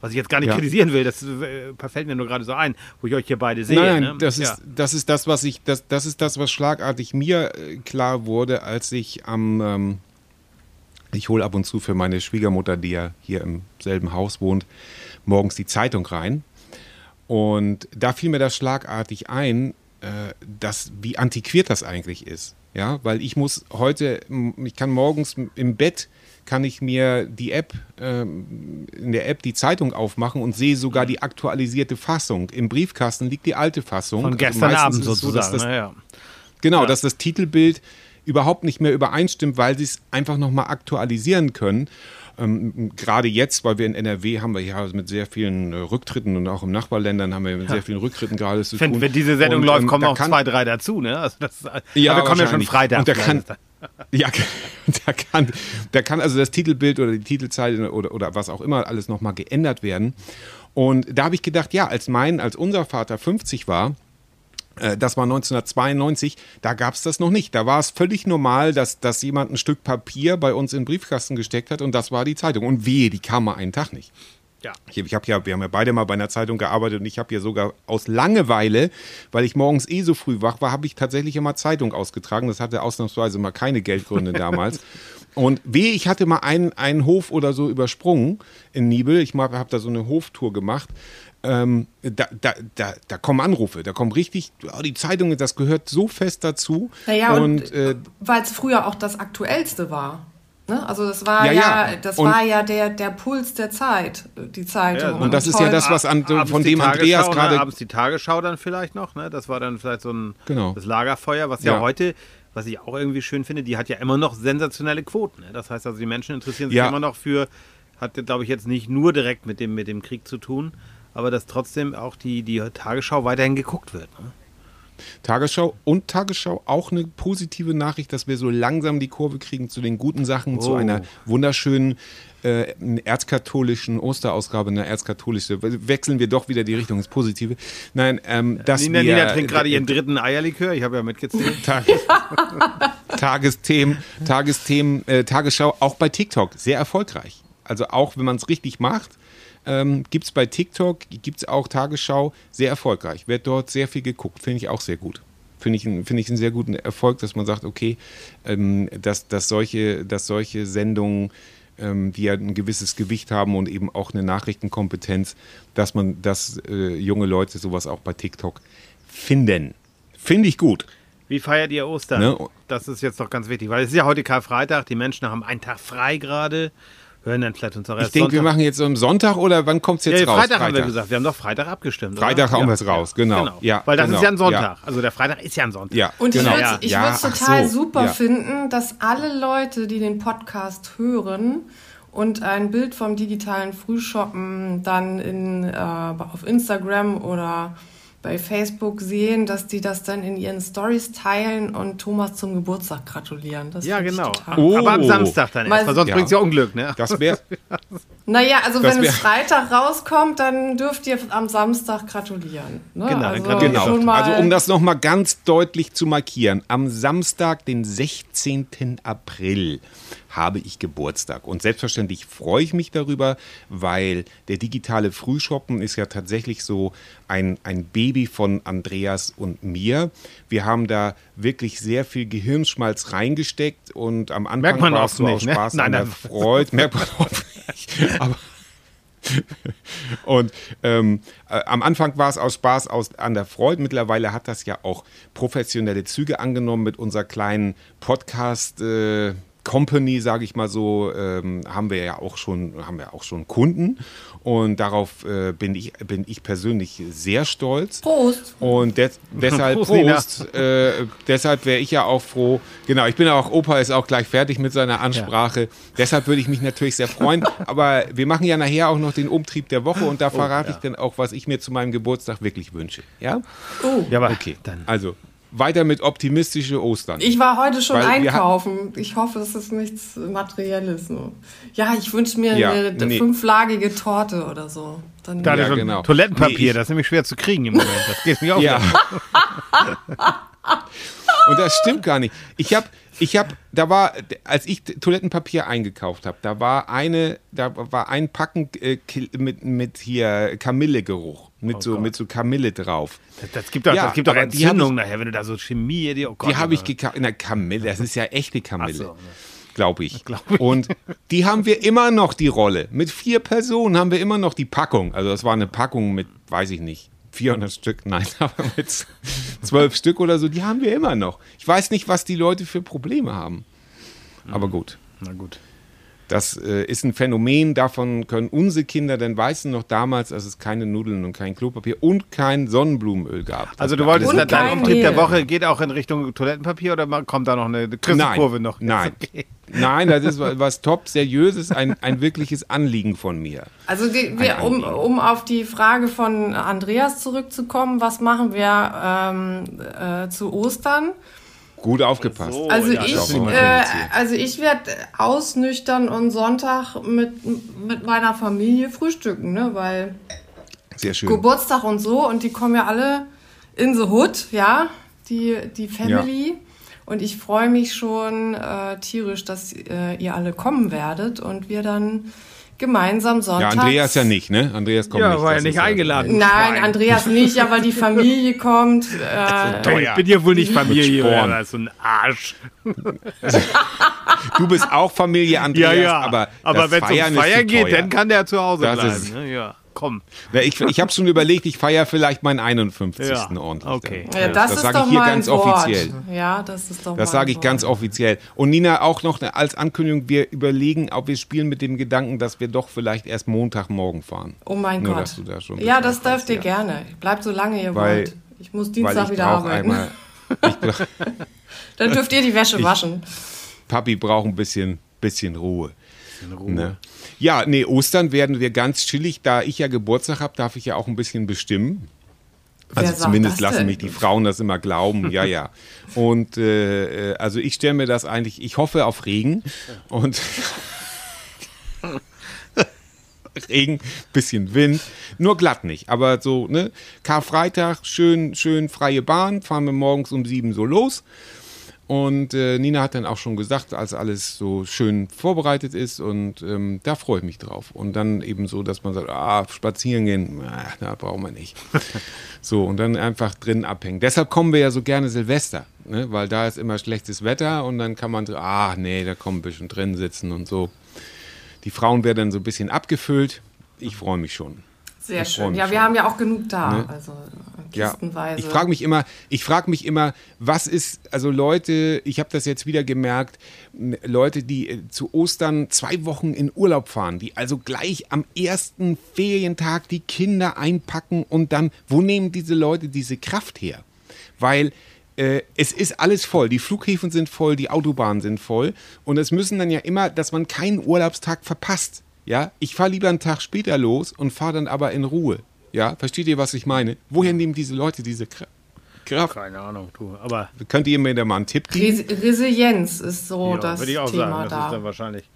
Speaker 2: Was ich jetzt gar nicht ja. kritisieren will, das äh, fällt mir nur gerade so ein, wo ich euch hier beide sehe.
Speaker 1: Nein, ne? das, ja. ist, das ist das, was ich, das, das ist das, was schlagartig mir äh, klar wurde, als ich am, ähm, ich hole ab und zu für meine Schwiegermutter, die ja hier im selben Haus wohnt, morgens die Zeitung rein. Und da fiel mir das schlagartig ein, äh, dass, wie antiquiert das eigentlich ist. Ja, weil ich muss heute, ich kann morgens im Bett kann ich mir die App, ähm, in der App die Zeitung aufmachen und sehe sogar die aktualisierte Fassung. Im Briefkasten liegt die alte Fassung.
Speaker 2: Von also gestern also Abend sozusagen. So, das,
Speaker 1: ja. Genau, ja. dass das Titelbild überhaupt nicht mehr übereinstimmt, weil sie es einfach nochmal aktualisieren können. Ähm, gerade jetzt, weil wir in NRW haben wir ja mit sehr vielen äh, Rücktritten und auch im Nachbarländern haben wir mit ja. sehr vielen Rücktritten gerade zu
Speaker 2: tun. Wenn diese Sendung und, läuft, ähm, kommen auch zwei, drei dazu, ne? Also das,
Speaker 1: ja, wir kommen ja schon Freitag. Und da kann, ja, da kann, da kann also das Titelbild oder die Titelzeile oder, oder was auch immer alles nochmal geändert werden. Und da habe ich gedacht, ja, als mein, als unser Vater 50 war, äh, das war 1992, da gab es das noch nicht. Da war es völlig normal, dass, dass jemand ein Stück Papier bei uns in den Briefkasten gesteckt hat und das war die Zeitung. Und wehe, die kam mal einen Tag nicht. Ja. Ich, ich habe ja, wir haben ja beide mal bei einer Zeitung gearbeitet und ich habe ja sogar aus Langeweile, weil ich morgens eh so früh wach war, habe ich tatsächlich immer Zeitung ausgetragen. Das hatte ausnahmsweise mal keine Geldgründe damals. Und weh, ich hatte mal einen, einen Hof oder so übersprungen in Nibel. Ich habe da so eine Hoftour gemacht. Ähm, da, da, da, da, kommen Anrufe, da kommen richtig, oh, die Zeitung, das gehört so fest dazu.
Speaker 3: Naja, und, und äh, weil es früher auch das Aktuellste war. Ne? Also das war ja, ja, ja. das und war ja der, der Puls der Zeit, die Zeitung. Ja,
Speaker 1: und das ist ja das, was an, von dem Andreas
Speaker 2: ne?
Speaker 1: gerade.
Speaker 2: Abends die Tagesschau dann vielleicht noch, ne? Das war dann vielleicht so ein genau. das Lagerfeuer, was ja, heute was ich auch irgendwie schön finde, die hat ja immer noch sensationelle Quoten. Ne? Das heißt also, die Menschen interessieren sich immer noch für, hat glaube ich jetzt nicht nur direkt mit dem, mit dem Krieg zu tun, aber dass trotzdem auch die, die Tagesschau weiterhin geguckt wird. Ne?
Speaker 1: Tagesschau und Tagesschau auch eine positive Nachricht, dass wir so langsam die Kurve kriegen zu den guten Sachen, oh. zu einer wunderschönen äh, erzkatholischen Osterausgabe, eine erzkatholische, wechseln wir doch wieder die Richtung ins Positive. Nein, ähm, dass
Speaker 2: Nina,
Speaker 1: wir,
Speaker 2: Nina trinkt gerade äh, ihren dritten Eierlikör, ich habe ja mitgezählt. Tag,
Speaker 1: Tagesthemen, Tagesthemen, äh, Tagesschau, auch bei TikTok, sehr erfolgreich. Also auch wenn man es richtig macht, ähm, gibt es bei TikTok, gibt es auch Tagesschau, sehr erfolgreich. Wird dort sehr viel geguckt, finde ich auch sehr gut. Finde ich, find ich einen sehr guten Erfolg, dass man sagt, okay, ähm, dass, dass, solche, dass solche Sendungen, ähm, die ja ein gewisses Gewicht haben und eben auch eine Nachrichtenkompetenz, dass man, dass äh, junge Leute sowas auch bei TikTok finden. Finde ich gut.
Speaker 2: Wie feiert ihr Ostern? Ne? Das ist jetzt doch ganz wichtig, weil es ist ja heute Karfreitag, die Menschen haben einen Tag frei gerade hören dann vielleicht uns auch
Speaker 1: Ich denke, wir machen jetzt so am Sonntag oder wann kommt es jetzt
Speaker 2: ja,
Speaker 1: raus?
Speaker 2: Freitag, haben wir gesagt. Wir haben doch Freitag abgestimmt.
Speaker 1: Freitag
Speaker 2: oder?
Speaker 1: hauen wir's raus, genau. Ja,
Speaker 2: Weil das
Speaker 1: genau.
Speaker 2: ist ja ein Sonntag.
Speaker 1: Ja.
Speaker 2: Also der Freitag ist ja ein Sonntag.
Speaker 1: Ja,
Speaker 3: Und
Speaker 1: genau.
Speaker 3: ich würde
Speaker 2: Ja.
Speaker 3: es
Speaker 1: Ja,
Speaker 3: total
Speaker 1: so,
Speaker 3: super
Speaker 1: ja.
Speaker 3: finden, dass alle Leute, die den Podcast hören und ein Bild vom digitalen Frühshoppen dann in, äh, auf Instagram oder bei Facebook sehen, dass die das dann in ihren Stories teilen und Thomas zum Geburtstag gratulieren. Das
Speaker 2: Ja, genau.
Speaker 1: Oh.
Speaker 2: Aber am Samstag dann
Speaker 3: Mal-
Speaker 2: erst, weil sonst
Speaker 1: Ja.
Speaker 2: bringt es ja Unglück, ne?
Speaker 1: Das wäre
Speaker 3: Naja, also
Speaker 1: Das
Speaker 3: wenn es Freitag rauskommt, dann dürft ihr am Samstag gratulieren. Ne?
Speaker 2: Genau, dann
Speaker 3: also
Speaker 2: gratulieren wir
Speaker 1: Genau.
Speaker 3: schon mal
Speaker 1: Also um das nochmal ganz deutlich zu markieren, am Samstag, den 16. April, habe ich Geburtstag. Und selbstverständlich freue ich mich darüber, weil der digitale Frühshoppen ist ja tatsächlich so ein, ein Baby von Andreas und mir. Wir haben da wirklich sehr viel Gehirnschmalz reingesteckt und am Anfang
Speaker 2: Merkt man
Speaker 1: war es so
Speaker 2: nicht,
Speaker 1: aus
Speaker 2: ne?
Speaker 1: Spaß
Speaker 2: Nein,
Speaker 1: an der. Freude. Merkt man auch nicht. Aber und ähm, äh, am Anfang war es aus Spaß aus, an der Freude. Mittlerweile hat das ja auch professionelle Züge angenommen mit unserer kleinen Podcast. Äh, Company, sage ich mal so, ähm, haben wir ja auch schon, haben wir auch schon Kunden und darauf äh, bin ich bin ich persönlich sehr stolz.
Speaker 3: Prost.
Speaker 1: Und des, deshalb
Speaker 2: Prost.
Speaker 1: Prost. Äh, deshalb wäre ich ja auch froh. Genau, ich bin ja auch, Opa ist auch gleich fertig mit seiner Ansprache. Deshalb würde ich mich natürlich sehr freuen. Aber wir machen ja nachher auch noch den Umtrieb der Woche und da verrate ich dann auch, was ich mir zu meinem Geburtstag wirklich wünsche. Ja?
Speaker 3: Oh.
Speaker 2: Ja, aber
Speaker 1: Okay.
Speaker 2: dann.
Speaker 1: Also weiter mit optimistische Ostern.
Speaker 3: Ich war heute schon
Speaker 1: Weil
Speaker 3: einkaufen. Ich hoffe, es ist nichts Materielles. Ja, ich wünsche mir
Speaker 1: Ja,
Speaker 3: eine
Speaker 1: nee.
Speaker 3: fünflagige Torte oder so. Dann
Speaker 2: Da
Speaker 1: Ja, genau.
Speaker 2: Toilettenpapier,
Speaker 1: Nee,
Speaker 2: das ist nämlich schwer zu kriegen im Moment. Das geht mir auch
Speaker 1: Ja. Und das stimmt gar nicht. Ich habe, ich habe, da war, als ich Toilettenpapier eingekauft habe, da war eine, da war ein Packen äh, mit, mit hier Kamillegeruch, mit so, mit so Kamille drauf.
Speaker 2: Das, das gibt doch,
Speaker 1: Ja,
Speaker 2: das gibt doch Entzündung nachher, wenn du da so Chemie dir. Oh Gott,
Speaker 1: Die habe ich
Speaker 2: oh
Speaker 1: gekauft. Na, Kamille, das ist ja echte Kamille.
Speaker 2: So, ne.
Speaker 1: Glaube ich.
Speaker 2: Glaub ich.
Speaker 1: Und die haben wir immer noch, die Rolle. Mit vier Personen haben wir immer noch die Packung. Also, das war eine Packung mit, weiß ich nicht, 400 Stück, nein, aber mit zwölf Stück oder so, die haben wir immer noch. Ich weiß nicht, was die Leute für Probleme haben. Aber gut.
Speaker 2: Na gut.
Speaker 1: Das äh, ist ein Phänomen, davon können unsere Kinder denn weißen noch damals, als es keine Nudeln und kein Klopapier und kein Sonnenblumenöl gab.
Speaker 2: Also du wolltest, dein Umtrieb der. Woche geht auch in Richtung Toilettenpapier oder kommt da noch eine Kurve noch?
Speaker 1: nein,
Speaker 2: okay.
Speaker 1: Nein, das ist was, was top seriöses, ein, ein wirkliches Anliegen von mir.
Speaker 3: Also die, wir, um, um auf die Frage von Andreas zurückzukommen, was machen wir ähm, äh, zu Ostern?
Speaker 1: Gut aufgepasst.
Speaker 2: So.
Speaker 3: Also
Speaker 2: ja,
Speaker 3: ich, äh, also ich werde ausnüchtern und Sonntag mit, mit meiner Familie frühstücken, ne? Weil
Speaker 1: Sehr schön.
Speaker 3: Geburtstag und so und die kommen ja alle in the Hood, ja, die, die Family. Und ich freue mich schon äh, tierisch, dass äh, ihr alle kommen werdet und wir dann gemeinsam
Speaker 1: Ja,
Speaker 3: Sonntag.
Speaker 1: Andreas ja nicht, ne? Andreas kommt
Speaker 2: Ja,
Speaker 1: nicht.
Speaker 2: war ja nicht eingeladen.
Speaker 3: Nein,
Speaker 2: Schwein.
Speaker 3: Andreas nicht, aber die Familie kommt. Äh,
Speaker 2: Toll, ich bin ja wohl nicht Familie, oder? so ein Arsch.
Speaker 1: Du bist auch Familie,
Speaker 2: Ja,
Speaker 1: Andreas,
Speaker 2: ja.
Speaker 1: aber,
Speaker 2: aber
Speaker 1: das
Speaker 2: wenn es
Speaker 1: Feiern
Speaker 2: um Feier geht, dann kann der zu Hause
Speaker 1: Das
Speaker 2: bleiben.
Speaker 1: ist-
Speaker 2: ne? Ja, komm.
Speaker 1: Ja, ich ich habe schon überlegt, ich feiere vielleicht meinen 51.
Speaker 2: Ja,
Speaker 1: ordentlich.
Speaker 2: okay.
Speaker 3: ja, das,
Speaker 1: das sage ich hier ganz
Speaker 3: Wort.
Speaker 1: offiziell.
Speaker 3: Ja, das ist doch
Speaker 1: Das sage ich ganz offiziell. Und Nina, auch noch als Ankündigung, wir überlegen, ob wir spielen mit dem Gedanken, dass wir doch vielleicht erst Montagmorgen fahren.
Speaker 3: Oh mein
Speaker 1: Nur,
Speaker 3: Gott.
Speaker 1: dass du da schon
Speaker 3: ja, das dürft ihr gerne. Bleibt so lange ihr
Speaker 1: Weil-
Speaker 3: wollt. Ich muss
Speaker 1: Weil
Speaker 3: Dienstag
Speaker 1: ich
Speaker 3: wieder arbeiten.
Speaker 1: einmal, ich brauch,
Speaker 3: Dann dürft ihr die Wäsche waschen.
Speaker 1: Papi braucht ein bisschen, bisschen Ruhe. Ne? Ja, nee, Ostern werden wir ganz chillig. Da ich ja Geburtstag habe, darf ich ja auch ein bisschen bestimmen. Also zumindest lassen mich die Frauen das immer glauben, ja, ja. Und äh, äh, also ich stelle mir das eigentlich, ich hoffe auf Regen und Regen, bisschen Wind, nur glatt nicht. Aber so, ne, Karfreitag, schön, schön freie Bahn, fahren wir morgens um sieben so los. Und äh, Nina hat dann auch schon gesagt, als alles so schön vorbereitet ist und ähm, da freue ich mich drauf. Und dann eben so, dass man sagt, ah, spazieren gehen, ah, da brauchen wir nicht. so, und dann einfach drin abhängen. Deshalb kommen wir ja so gerne Silvester, ne? weil da ist immer schlechtes Wetter und dann kann man, so, ah, nee, da kommen ein bisschen drin sitzen und so. Die Frauen werden dann so ein bisschen abgefüllt. Ich freue mich schon.
Speaker 3: Sehr schön. Ja, wir haben ja auch genug da.
Speaker 1: Ne?
Speaker 3: Also äh,
Speaker 1: Ja,
Speaker 3: kistenweise.
Speaker 1: ich frage mich immer, ich frage mich immer, was ist, also Leute, ich habe das jetzt wieder gemerkt, Leute, die äh, zu Ostern zwei Wochen in Urlaub fahren, die also gleich am ersten Ferientag die Kinder einpacken und dann, wo nehmen diese Leute diese Kraft her? Weil äh, es ist alles voll, die Flughäfen sind voll, die Autobahnen sind voll und es müssen dann ja immer, dass man keinen Urlaubstag verpasst. Ja, ich fahre lieber einen Tag später los und fahre dann aber in Ruhe. Ja, versteht ihr, was ich meine? Woher nehmen diese Leute diese Kra- Kraft?
Speaker 2: Keine Ahnung, du. Aber
Speaker 1: Könnt ihr mir da mal einen Tipp geben?
Speaker 3: Res Resilienz ist so
Speaker 2: ja,
Speaker 3: das
Speaker 2: würde ich auch
Speaker 3: Thema
Speaker 2: sagen, das ist
Speaker 3: da.
Speaker 2: dann wahrscheinlich.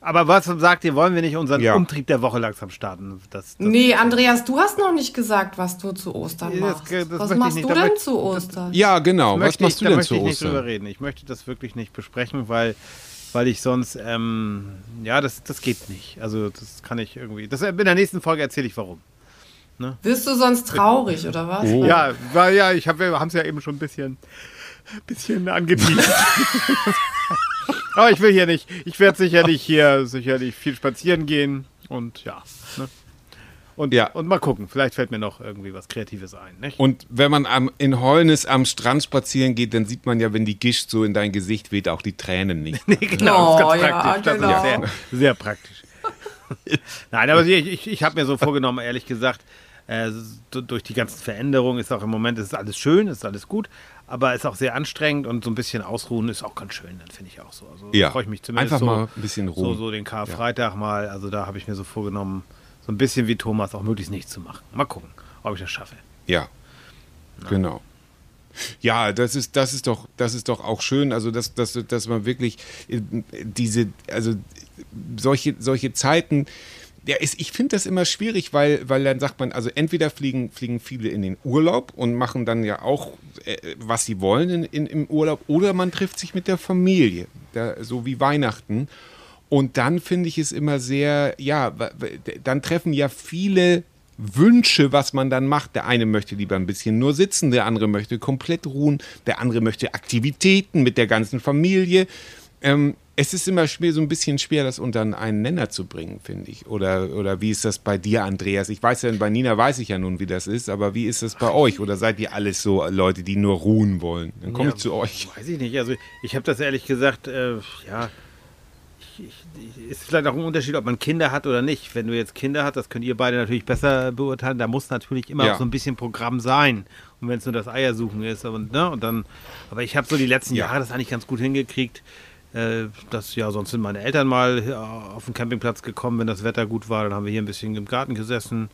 Speaker 2: Aber was sagt ihr, wollen wir nicht unseren
Speaker 1: Ja.
Speaker 2: Umtrieb der Woche langsam starten? Das, das,
Speaker 3: Nee, Andreas, du hast noch nicht gesagt, was du zu Ostern machst.
Speaker 2: das möchte
Speaker 3: was machst
Speaker 2: nicht,
Speaker 3: du denn
Speaker 2: möchte-
Speaker 3: zu Ostern?
Speaker 1: Ja, genau. Was
Speaker 2: möchte
Speaker 1: machst
Speaker 2: ich,
Speaker 1: du denn
Speaker 2: möchte
Speaker 1: zu
Speaker 2: ich nicht drüber
Speaker 1: Ostern?
Speaker 2: reden. Ich möchte das wirklich nicht besprechen, weil, weil ich sonst, ähm, ja, das, das geht nicht. Also das kann ich irgendwie. Das, in der nächsten Folge erzähle ich warum.
Speaker 3: Wirst du sonst traurig, oder was?
Speaker 1: Oh.
Speaker 2: Ja, weil ja, ich hab, wir haben es ja eben schon ein bisschen, bisschen angeteasert. Aber ich will hier nicht, ich werde sicherlich hier sicherlich viel spazieren gehen und ja. Und,
Speaker 1: Ja.
Speaker 2: und mal gucken, vielleicht fällt mir noch irgendwie was Kreatives ein. Nicht?
Speaker 1: Und wenn man am, in Holnis am Strand spazieren geht, dann sieht man ja, wenn die Gischt so in dein Gesicht weht, auch die Tränen nicht.
Speaker 2: genau,
Speaker 3: Oh,
Speaker 2: das ist ganz
Speaker 3: ja,
Speaker 2: praktisch. Das
Speaker 3: genau.
Speaker 2: ist sehr, sehr praktisch. Nein, aber ich, ich, ich habe mir so vorgenommen, ehrlich gesagt, äh, so durch die ganzen Veränderungen ist auch im Moment ist alles schön, ist alles gut, aber ist auch sehr anstrengend und so ein bisschen ausruhen ist auch ganz schön, dann finde ich auch so. Also
Speaker 1: Ja,
Speaker 2: freue ich mich zumindest
Speaker 1: einfach
Speaker 2: so,
Speaker 1: mal ein bisschen
Speaker 2: so,
Speaker 1: ruhen.
Speaker 2: so den Karfreitag mal, also da habe ich mir so vorgenommen, so ein bisschen wie Thomas auch möglichst nichts zu machen. Mal gucken, ob ich das schaffe.
Speaker 1: Ja, genau. Ja, das ist, das ist doch, das ist doch auch schön, also dass, dass, dass man wirklich äh, diese, also solche, solche Zeiten, ja, ist, ich finde das immer schwierig, weil, weil dann sagt man, also entweder fliegen, fliegen viele in den Urlaub und machen dann ja auch, äh, was sie wollen in, in, im Urlaub, oder man trifft sich mit der Familie, da, so wie Weihnachten. Und dann finde ich es immer sehr, ja, dann treffen ja viele Wünsche, was man dann macht. Der eine möchte lieber ein bisschen nur sitzen, der andere möchte komplett ruhen, der andere möchte Aktivitäten mit der ganzen Familie. Ähm, es ist immer schwer, so ein bisschen schwer, das unter einen Nenner zu bringen, finde ich. Oder, oder wie ist das bei dir, Andreas? Ich weiß ja, bei Nina weiß ich ja nun, wie das ist, aber wie ist das bei euch? Oder seid ihr alles so Leute, die nur ruhen wollen? Dann komme
Speaker 2: Ja,
Speaker 1: ich zu euch.
Speaker 2: Weiß ich nicht. Also ich habe das ehrlich gesagt, äh, ja, ich, ich, ist vielleicht auch ein Unterschied, ob man Kinder hat oder nicht. Wenn du jetzt Kinder hast, das könnt ihr beide natürlich besser beurteilen. Da muss natürlich immer
Speaker 1: Ja.
Speaker 2: auch so ein bisschen Programm sein. Und wenn es nur das Eiersuchen ist und, ne, und dann, aber ich habe so die letzten
Speaker 1: Ja.
Speaker 2: Jahre das eigentlich ganz gut hingekriegt. Äh, das, ja, sonst sind meine Eltern mal ja, auf den Campingplatz gekommen, wenn das Wetter gut war. Dann haben wir hier ein bisschen im Garten gesessen.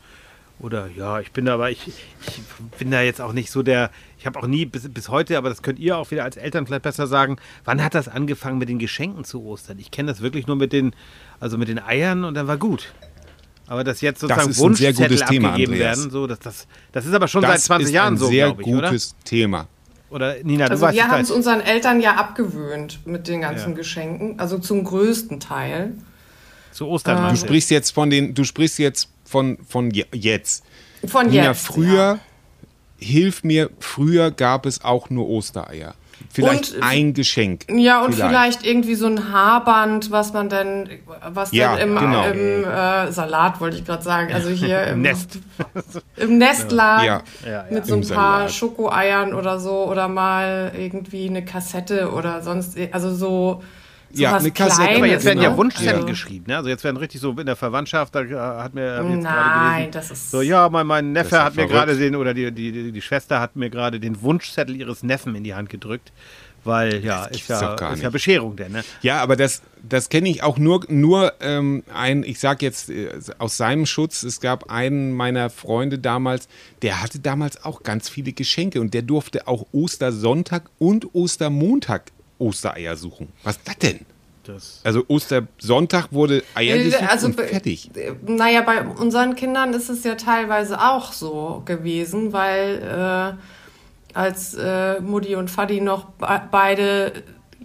Speaker 2: Oder ja, ich bin da, aber ich, ich bin da jetzt auch nicht so der, ich habe auch nie bis, bis heute, aber das könnt ihr auch wieder als Eltern vielleicht besser sagen, wann hat das angefangen mit den Geschenken zu Ostern? Ich kenne das wirklich nur mit den, also mit den Eiern und dann war gut. Aber dass jetzt sozusagen
Speaker 1: ist ein sehr
Speaker 2: Wunschzettel
Speaker 1: gutes Thema,
Speaker 2: abgegeben
Speaker 1: Andreas.
Speaker 2: werden, so, dass das, das ist aber schon
Speaker 1: Das
Speaker 2: seit 20
Speaker 1: ist
Speaker 2: Jahren
Speaker 1: ein
Speaker 2: so,
Speaker 1: sehr
Speaker 2: glaube ich, oder?
Speaker 1: gutes Thema.
Speaker 2: Oder Nina, du
Speaker 3: Also
Speaker 2: weißt
Speaker 3: wir haben es unseren Eltern ja abgewöhnt mit den ganzen
Speaker 2: Ja.
Speaker 3: Geschenken, also zum größten Teil.
Speaker 2: Zu Ostern
Speaker 1: Du
Speaker 2: meinst
Speaker 1: sprichst jetzt von den, du sprichst jetzt von, von je- jetzt.
Speaker 3: Von
Speaker 1: Nina,
Speaker 3: jetzt.
Speaker 1: früher,
Speaker 3: ja.
Speaker 1: hilf mir, früher gab es auch nur Ostereier. Vielleicht
Speaker 3: Und-
Speaker 1: ein Geschenk.
Speaker 3: Ja, und vielleicht. irgendwie so ein Haarband, was man dann, was
Speaker 1: Ja,
Speaker 3: dann im,
Speaker 1: genau.
Speaker 3: im äh, Salat, wollte ich gerade sagen, also hier im,
Speaker 2: Nest.
Speaker 3: im Nest lag,
Speaker 1: Ja.
Speaker 2: Ja, ja.
Speaker 3: mit so
Speaker 1: Im
Speaker 3: ein paar
Speaker 1: Salat.
Speaker 3: Schokoeiern oder so, oder mal irgendwie eine Kassette oder sonst, also so, so
Speaker 1: Ja, eine Kassette.
Speaker 3: Kleines,
Speaker 2: Aber jetzt werden ja
Speaker 3: ne?
Speaker 2: Wunschzettel
Speaker 3: Also-
Speaker 2: geschrieben, ne? Also jetzt werden richtig so in der Verwandtschaft, da äh, hat mir hab jetzt gerade
Speaker 3: Nein,
Speaker 2: gelesen,
Speaker 3: das ist
Speaker 2: so ja, mein, mein Neffe
Speaker 1: ja
Speaker 2: hat mir
Speaker 1: verrückt.
Speaker 2: gerade den oder die, die, die, die Schwester hat mir gerade den Wunschzettel ihres Neffen in die Hand gedrückt, weil ja
Speaker 1: Das
Speaker 2: ist ja ist ja. Bescherung denn, ne?
Speaker 1: Ja, aber das, das kenne ich auch nur, nur ähm, ein, ich sag jetzt äh, aus seinem Schutz, es gab einen meiner Freunde damals, der hatte damals auch ganz viele Geschenke und der durfte auch Ostersonntag und Ostermontag Ostereier suchen. Was ist das denn?
Speaker 2: Das
Speaker 1: Also Ostersonntag wurde Eier
Speaker 3: Äh,
Speaker 1: gesucht
Speaker 3: also,
Speaker 1: und fertig.
Speaker 3: Naja, bei unseren Kindern ist es ja teilweise auch so gewesen, weil äh, als äh, Mutti und Fadi noch be- beide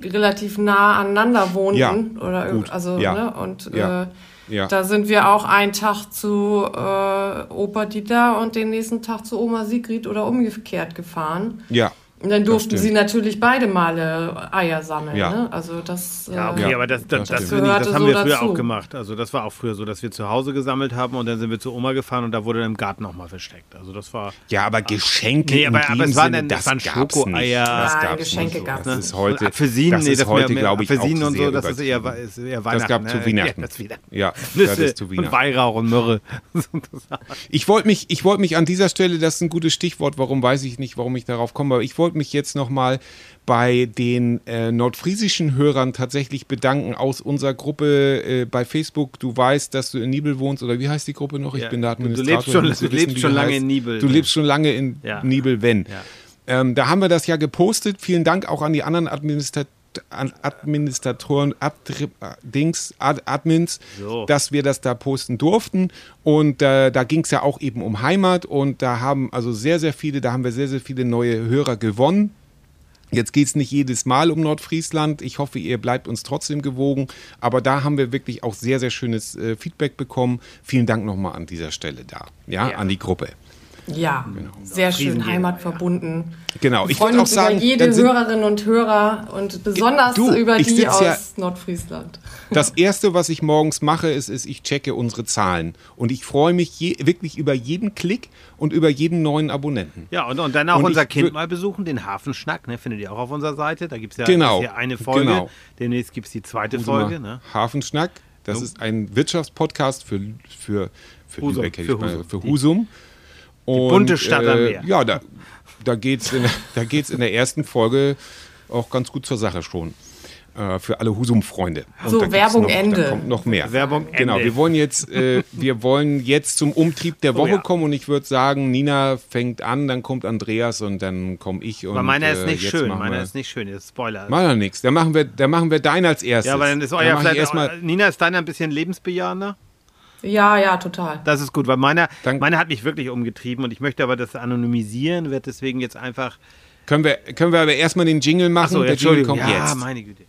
Speaker 3: relativ nah aneinander wohnten
Speaker 1: Ja,
Speaker 3: oder
Speaker 1: gut,
Speaker 3: also
Speaker 1: ja,
Speaker 3: ne und
Speaker 1: ja,
Speaker 3: äh,
Speaker 1: ja.
Speaker 3: da sind wir auch einen Tag zu äh, Opa Dieter und den nächsten Tag zu Oma Sigrid oder umgekehrt gefahren.
Speaker 1: Ja,
Speaker 3: Und dann durften sie natürlich beide Male Eier sammeln. Ja. Ne? Also das.
Speaker 2: Ja, okay, äh, aber das, das, das, das, das haben so wir früher dazu. auch gemacht. Also das war auch früher so, dass wir zu Hause gesammelt haben und dann sind wir zu Oma gefahren und da wurde dann im Garten nochmal versteckt. Also das war.
Speaker 1: Ja, aber Geschenke. Nee, aber, aber es waren dann das waren
Speaker 3: Schokoeier. Das
Speaker 1: gab's
Speaker 3: Geschenke gab es.
Speaker 1: Das ist heute.
Speaker 2: Apfelsinen,
Speaker 1: das ist nee, heute, glaube ich,
Speaker 2: Apfelsinen und so. Das ist eher, ist eher Weihnachten.
Speaker 1: Das gab zu Weihnachten.
Speaker 2: Ja, das ist zu Weihnachten. Und Weihrauch und Myrrhe.
Speaker 1: ich wollte mich, ich wollte mich an dieser Stelle, das ist ein gutes Stichwort. Warum weiß ich nicht, warum ich darauf komme, aber ich wollte mich jetzt noch mal bei den äh, nordfriesischen Hörern tatsächlich bedanken aus unserer Gruppe äh, bei Facebook. Du weißt, dass du in Nibel wohnst oder wie heißt die Gruppe noch? Ich
Speaker 2: ja,
Speaker 1: bin da
Speaker 2: Administrator. Du lebst schon, du lebst schon lange heißt. in Nibel.
Speaker 1: Du ne? lebst schon lange in ja. Nibel, wenn. Ja. Ähm, da haben wir das ja gepostet. Vielen Dank auch an die anderen Administratoren. Administratoren, Ad, Dings, Ad, Admins, so. dass wir das da posten durften. Und äh, da ging es ja auch eben um Heimat und da haben also sehr, sehr viele, da haben wir sehr, sehr viele neue Hörer gewonnen. Jetzt geht es nicht jedes Mal um Nordfriesland. Ich hoffe, ihr bleibt uns trotzdem gewogen. Aber da haben wir wirklich auch sehr, sehr schönes äh, Feedback bekommen. Vielen Dank nochmal an dieser Stelle da, ja, ja. an die Gruppe.
Speaker 3: Ja, genau. sehr schön heimatverbunden.
Speaker 1: Genau,
Speaker 3: ich freue mich sagen, über jede Hörerinnen und Hörer und besonders du, über die aus ja, Nordfriesland.
Speaker 1: Das erste, was ich morgens mache, ist, ist ich checke unsere Zahlen und ich freue mich je, wirklich über jeden Klick und über jeden neuen Abonnenten.
Speaker 2: Ja, und, und dann auch und unser Kind mal besuchen, den Hafenschnack, ne, findet ihr auch auf unserer Seite. Da gibt es ja,
Speaker 1: genau,
Speaker 2: ja eine Folge,
Speaker 1: genau.
Speaker 2: demnächst gibt es die zweite Folge. Ne?
Speaker 1: Hafenschnack, das so. ist ein Wirtschaftspodcast für, für, für Husum. Lübeck, für Husum. Für Husum.
Speaker 2: Und, die bunte Stadt am Meer.
Speaker 1: Äh, ja, da, da geht es in, in der ersten Folge auch ganz gut zur Sache schon. Äh, für alle Husum-Freunde.
Speaker 3: So, Werbung
Speaker 1: noch,
Speaker 3: Ende.
Speaker 1: Da kommt noch mehr.
Speaker 2: Werbung
Speaker 1: Ende. Genau, wir wollen jetzt, äh, wir wollen jetzt zum Umtrieb der oh Woche oh, ja. kommen und ich würde sagen, Nina fängt an, dann kommt Andreas und dann komme ich. Und,
Speaker 2: Aber meiner ist äh, nicht schön, meiner ist nicht schön, ist Spoiler.
Speaker 1: Meiner nichts, da machen wir, da machen wir deinen als erstes.
Speaker 2: Ja, aber dann ist euer vielleicht, erstmal, Nina, ist deiner ein bisschen lebensbejahender?
Speaker 3: Ja, ja, total.
Speaker 2: Das ist gut, weil meiner, meiner hat mich wirklich umgetrieben und ich möchte aber das anonymisieren, wird deswegen jetzt einfach.
Speaker 1: Können wir, können wir aber erstmal den Jingle machen?
Speaker 2: So,
Speaker 1: der
Speaker 2: Jingle kommt ja, jetzt. meine Güte.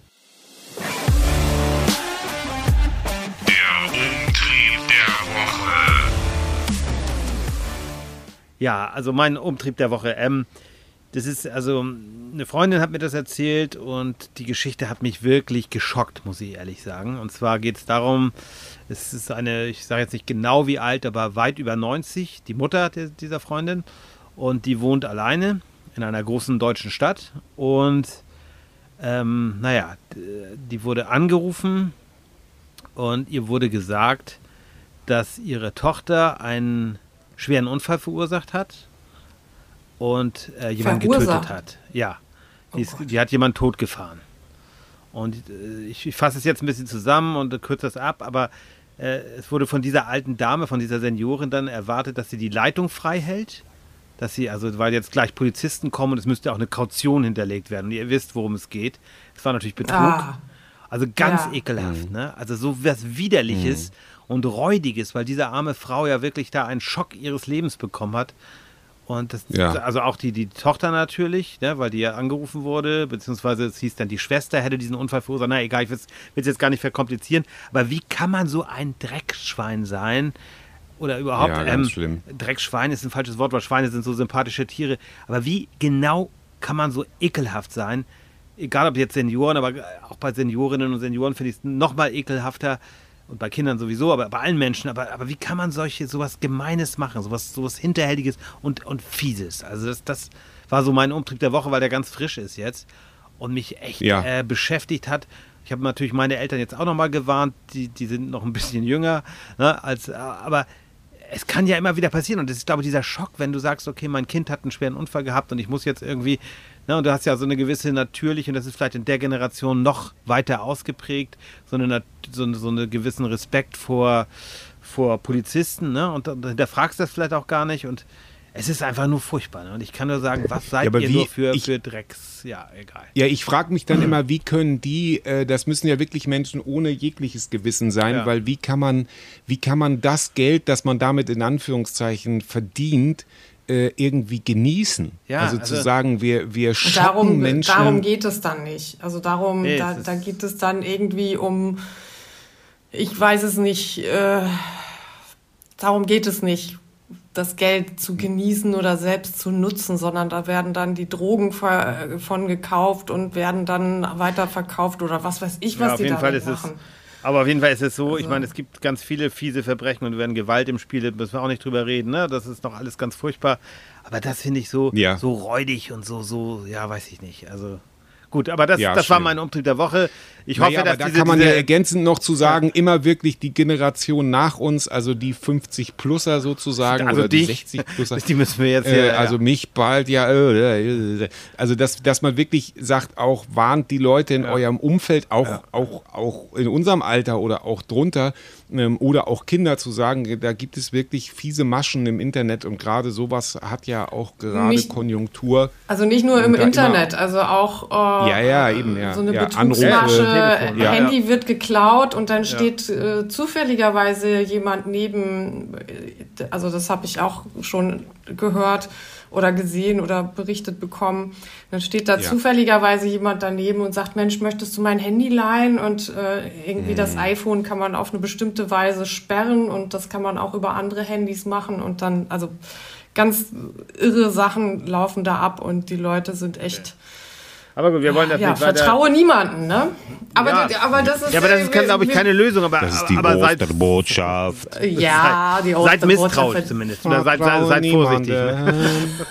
Speaker 4: Der Umtrieb der Woche.
Speaker 2: Ja, also mein Umtrieb der Woche. Ähm, das ist, also, eine Freundin hat mir das erzählt und die Geschichte hat mich wirklich geschockt, muss ich ehrlich sagen. Und zwar geht es darum, es ist eine, ich sage jetzt nicht genau wie alt, aber weit über 90, die Mutter dieser Freundin. Und die wohnt alleine in einer großen deutschen Stadt. Und ähm, naja, die wurde angerufen und ihr wurde gesagt, dass ihre Tochter einen schweren Unfall verursacht hat und äh, jemanden getötet hat. Ja, die, ist, die hat jemanden totgefahren. Und äh, ich, ich fasse es jetzt ein bisschen zusammen und kürze das ab, aber äh, es wurde von dieser alten Dame, von dieser Seniorin dann erwartet, dass sie die Leitung frei hält. Dass sie, also weil jetzt gleich Polizisten kommen und es müsste auch eine Kaution hinterlegt werden. Und ihr wisst, worum es geht. Es war natürlich Betrug. Ah, also ganz ja. ekelhaft, mhm. ne? Also so was Widerliches mhm. und Räudiges, weil diese arme Frau ja wirklich da einen Schock ihres Lebens bekommen hat. Und das, ja. also auch die, die Tochter natürlich, ne, weil die ja angerufen wurde, beziehungsweise es hieß dann, die Schwester hätte diesen Unfall verursacht. Na egal, ich will es jetzt gar nicht verkomplizieren. Aber wie kann man so ein Dreckschwein sein? Oder überhaupt,
Speaker 1: ja,
Speaker 2: ähm,
Speaker 1: schlimm.
Speaker 2: Dreckschwein ist ein falsches Wort, weil Schweine sind so sympathische Tiere. Aber wie genau kann man so ekelhaft sein? Egal ob jetzt Senioren, aber auch bei Seniorinnen und Senioren finde ich es noch mal ekelhafter und bei Kindern sowieso, aber bei allen Menschen. Aber, aber wie kann man solche sowas Gemeines machen, sowas, sowas Hinterhältiges und, und Fieses? Also das, das war so mein Umtrieb der Woche, weil der ganz frisch ist jetzt und mich echt ja. äh, beschäftigt hat. Ich habe natürlich meine Eltern jetzt auch nochmal gewarnt, die, die sind noch ein bisschen jünger, ne, als, aber es kann ja immer wieder passieren und das ist, glaube ich, dieser Schock, wenn du sagst, okay, mein Kind hat einen schweren Unfall gehabt und ich muss jetzt irgendwie Ne, und du hast ja so eine gewisse natürliche, und das ist vielleicht in der Generation noch weiter ausgeprägt, so eine, so, so einen gewissen Respekt vor, vor Polizisten. Ne? Und da fragst du das vielleicht auch gar nicht. Und es ist einfach nur furchtbar. Ne? Und ich kann nur sagen, was seid ja, ihr nur für, ich, für Drecks? Ja, egal.
Speaker 1: Ja, ich frage mich dann immer, wie können die, äh, das müssen ja wirklich Menschen ohne jegliches Gewissen sein, ja. weil wie kann man, wie kann man das Geld, das man damit in Anführungszeichen verdient, äh, irgendwie genießen. Ja, also, also, zu sagen, wir, wir schocken
Speaker 3: darum,
Speaker 1: Menschen.
Speaker 3: Darum geht es dann nicht. Also darum, nee, da, da geht es dann irgendwie um, ich weiß es nicht, äh, darum geht es nicht. Das Geld zu genießen oder selbst zu nutzen, sondern da werden dann die Drogen von gekauft und werden dann weiterverkauft oder was weiß ich, was
Speaker 2: Ja, auf
Speaker 3: die
Speaker 2: jeden Fall ist es.
Speaker 3: machen.
Speaker 2: Aber auf jeden Fall ist es so, ich
Speaker 3: Also-
Speaker 2: meine, es gibt ganz viele fiese Verbrechen und wenn Gewalt im Spiel, müssen wir auch nicht drüber reden, ne? Das ist noch alles ganz furchtbar. Aber das finde ich so,
Speaker 1: Ja.
Speaker 2: so räudig und so, so, ja, weiß ich nicht. Also gut, aber das,
Speaker 1: Ja,
Speaker 2: das war mein Umtrieb der Woche. Ich hoffe,
Speaker 1: Naja, aber
Speaker 2: dass
Speaker 1: da
Speaker 2: diese,
Speaker 1: kann man ja ergänzend noch zu sagen, immer wirklich die Generation nach uns, also die 50-Pluser sozusagen
Speaker 2: also
Speaker 1: oder die
Speaker 2: dich,
Speaker 1: 60-Pluser.
Speaker 2: die müssen wir jetzt
Speaker 1: Äh,
Speaker 2: hier,
Speaker 1: also mich bald, ja. Äh, äh, also dass, dass man wirklich sagt, auch warnt die Leute in eurem Umfeld, auch, auch, auch in unserem Alter oder auch drunter ähm, oder auch Kinder zu sagen, da gibt es wirklich fiese Maschen im Internet und gerade sowas hat ja auch gerade
Speaker 3: Nicht-
Speaker 1: Konjunktur.
Speaker 3: Also nicht nur im Internet, also auch äh,
Speaker 1: Ja, ja, eben, ja.
Speaker 3: so eine
Speaker 1: Ja,
Speaker 3: Betrugsmasche,
Speaker 1: Anrufe,
Speaker 2: Telefon,
Speaker 1: ja.
Speaker 3: Handy wird geklaut und dann steht äh, zufälligerweise jemand neben, äh, also das habe ich auch schon gehört oder gesehen oder berichtet bekommen. Dann steht da
Speaker 1: Ja.
Speaker 3: zufälligerweise jemand daneben und sagt, Mensch, möchtest du mein Handy leihen? Und äh, irgendwie
Speaker 1: Mhm.
Speaker 3: das iPhone kann man auf eine bestimmte Weise sperren und das kann man auch über andere Handys machen und dann, also ganz irre Sachen laufen da ab und die Leute sind echt
Speaker 2: aber gut, wir wollen das
Speaker 3: ja,
Speaker 2: nicht weiter.
Speaker 3: vertraue niemanden, ne? Aber,
Speaker 2: Ja.
Speaker 3: aber das ist.
Speaker 2: ja, aber das ist,
Speaker 3: äh,
Speaker 2: glaube ich, keine Lösung. Aber,
Speaker 5: Das ist die
Speaker 2: aber seid,
Speaker 5: Osterbotschaft.
Speaker 3: Ja, die
Speaker 2: seid
Speaker 3: Osterbotschaft
Speaker 2: misstrauisch
Speaker 3: wird-
Speaker 2: zumindest. Oder seid, seid, seid vorsichtig. Ne?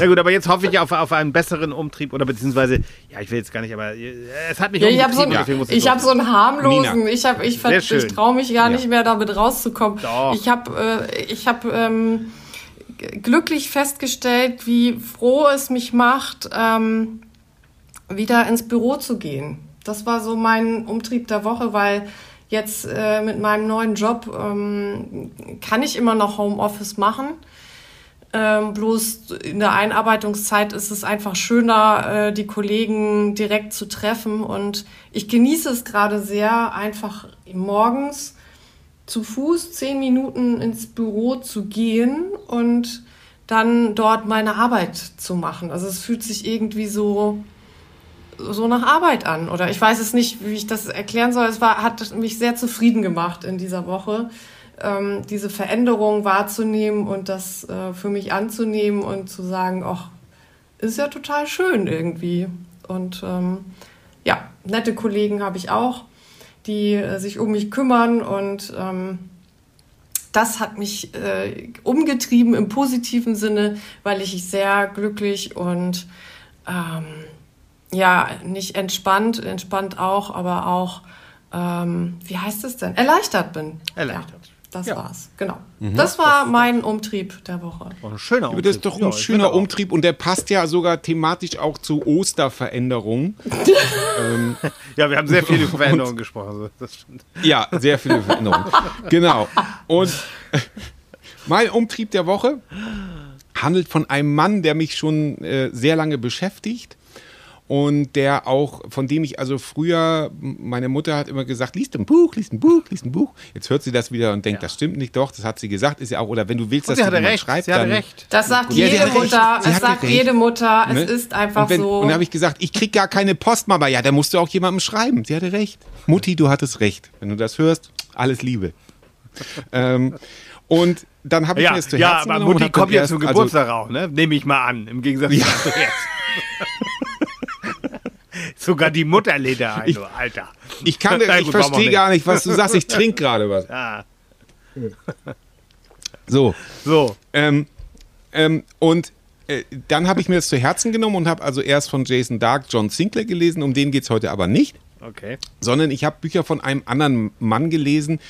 Speaker 2: Ja gut, aber jetzt hoffe ich auf, auf einen besseren Umtrieb oder beziehungsweise, ja, ich will jetzt gar nicht, aber äh, es hat mich
Speaker 3: Ja, ich habe so, einen- ich hab so einen harmlosen,
Speaker 1: Nina.
Speaker 3: ich, hab, ich, ich traue mich gar nicht mehr damit rauszukommen.
Speaker 2: Doch.
Speaker 3: Ich habe äh, ich hab, ähm, glücklich festgestellt, wie froh es mich macht, ähm, wieder ins Büro zu gehen. Das war so mein Umtrieb der Woche, weil jetzt äh, mit meinem neuen Job ähm, kann ich immer noch Homeoffice machen. Ähm, bloß in der Einarbeitungszeit ist es einfach schöner, äh, die Kollegen direkt zu treffen. Und ich genieße es gerade sehr, einfach morgens zu Fuß zehn Minuten ins Büro zu gehen und dann dort meine Arbeit zu machen. Also es fühlt sich irgendwie so so nach Arbeit an. Oder ich weiß es nicht, wie ich das erklären soll. Es war, hat mich sehr zufrieden gemacht in dieser Woche, ähm, diese Veränderung wahrzunehmen und das äh, für mich anzunehmen und zu sagen, ach, ist ja total schön irgendwie. Und ähm, ja, nette Kollegen habe ich auch, die äh, sich um mich kümmern und ähm, das hat mich äh, umgetrieben im positiven Sinne, weil ich sehr glücklich und ähm, ja, nicht entspannt, entspannt auch, aber auch, ähm, wie heißt es denn? Erleichtert bin.
Speaker 2: Erleichtert.
Speaker 3: Ja, das war's, genau. Das war mein Umtrieb der Woche.
Speaker 2: Oh, ein schöner
Speaker 1: Aber das ist doch ein
Speaker 2: Ja,
Speaker 1: schöner. Umtrieb und der passt ja sogar thematisch auch zu Osterveränderungen.
Speaker 2: Ja, wir haben sehr viel über Veränderungen gesprochen. Das stimmt.
Speaker 1: Ja, sehr viele Veränderungen. genau. Und mein Umtrieb der Woche handelt von einem Mann, der mich schon äh, sehr lange beschäftigt. Und der auch, von dem ich also früher, meine Mutter hat immer gesagt, liest ein Buch, liest ein Buch, liest ein Buch. Jetzt hört sie das wieder und denkt, das stimmt nicht, doch, das hat sie gesagt, ist ja auch, oder wenn du willst, dass
Speaker 2: sie
Speaker 1: jemand
Speaker 2: recht.
Speaker 1: schreibt,
Speaker 2: sie hatte
Speaker 1: dann,
Speaker 2: recht.
Speaker 3: Das sagt
Speaker 1: Ja,
Speaker 3: jede. Mutter,
Speaker 1: Sie
Speaker 3: es sagt
Speaker 1: recht.
Speaker 3: jede Mutter,
Speaker 1: Ne?
Speaker 3: es ist einfach
Speaker 1: und wenn,
Speaker 3: so.
Speaker 1: Und dann habe ich gesagt, ich krieg gar keine Post, Mama. Ja, da musst du auch jemandem schreiben. Sie hatte recht. Mutti, du hattest recht. Wenn du das hörst, alles Liebe. ähm, und dann habe ich mir
Speaker 2: Ja,
Speaker 1: das zu
Speaker 2: ja
Speaker 1: Herzen
Speaker 2: aber
Speaker 1: genommen und
Speaker 2: Mutti
Speaker 1: hab dann
Speaker 2: kommt ja zum
Speaker 1: also-
Speaker 2: Geburtstag auch, ne? Nehme ich mal an, im Gegensatz
Speaker 1: Ja.
Speaker 2: zu jetzt. Sogar die Mutter lädt er ein,
Speaker 1: Ich-
Speaker 2: Alter.
Speaker 1: Ich kann,
Speaker 2: Na
Speaker 1: ich verstehe gar nicht, was du sagst. Ich trinke gerade was.
Speaker 2: Ah,
Speaker 1: So.
Speaker 2: so.
Speaker 1: Ähm, ähm, und äh, dann habe ich mir das zu Herzen genommen und habe also erst von Jason Dark John Sinclair gelesen. Um den geht es heute aber nicht.
Speaker 2: Okay.
Speaker 1: sondern ich habe Bücher von einem anderen Mann gelesen,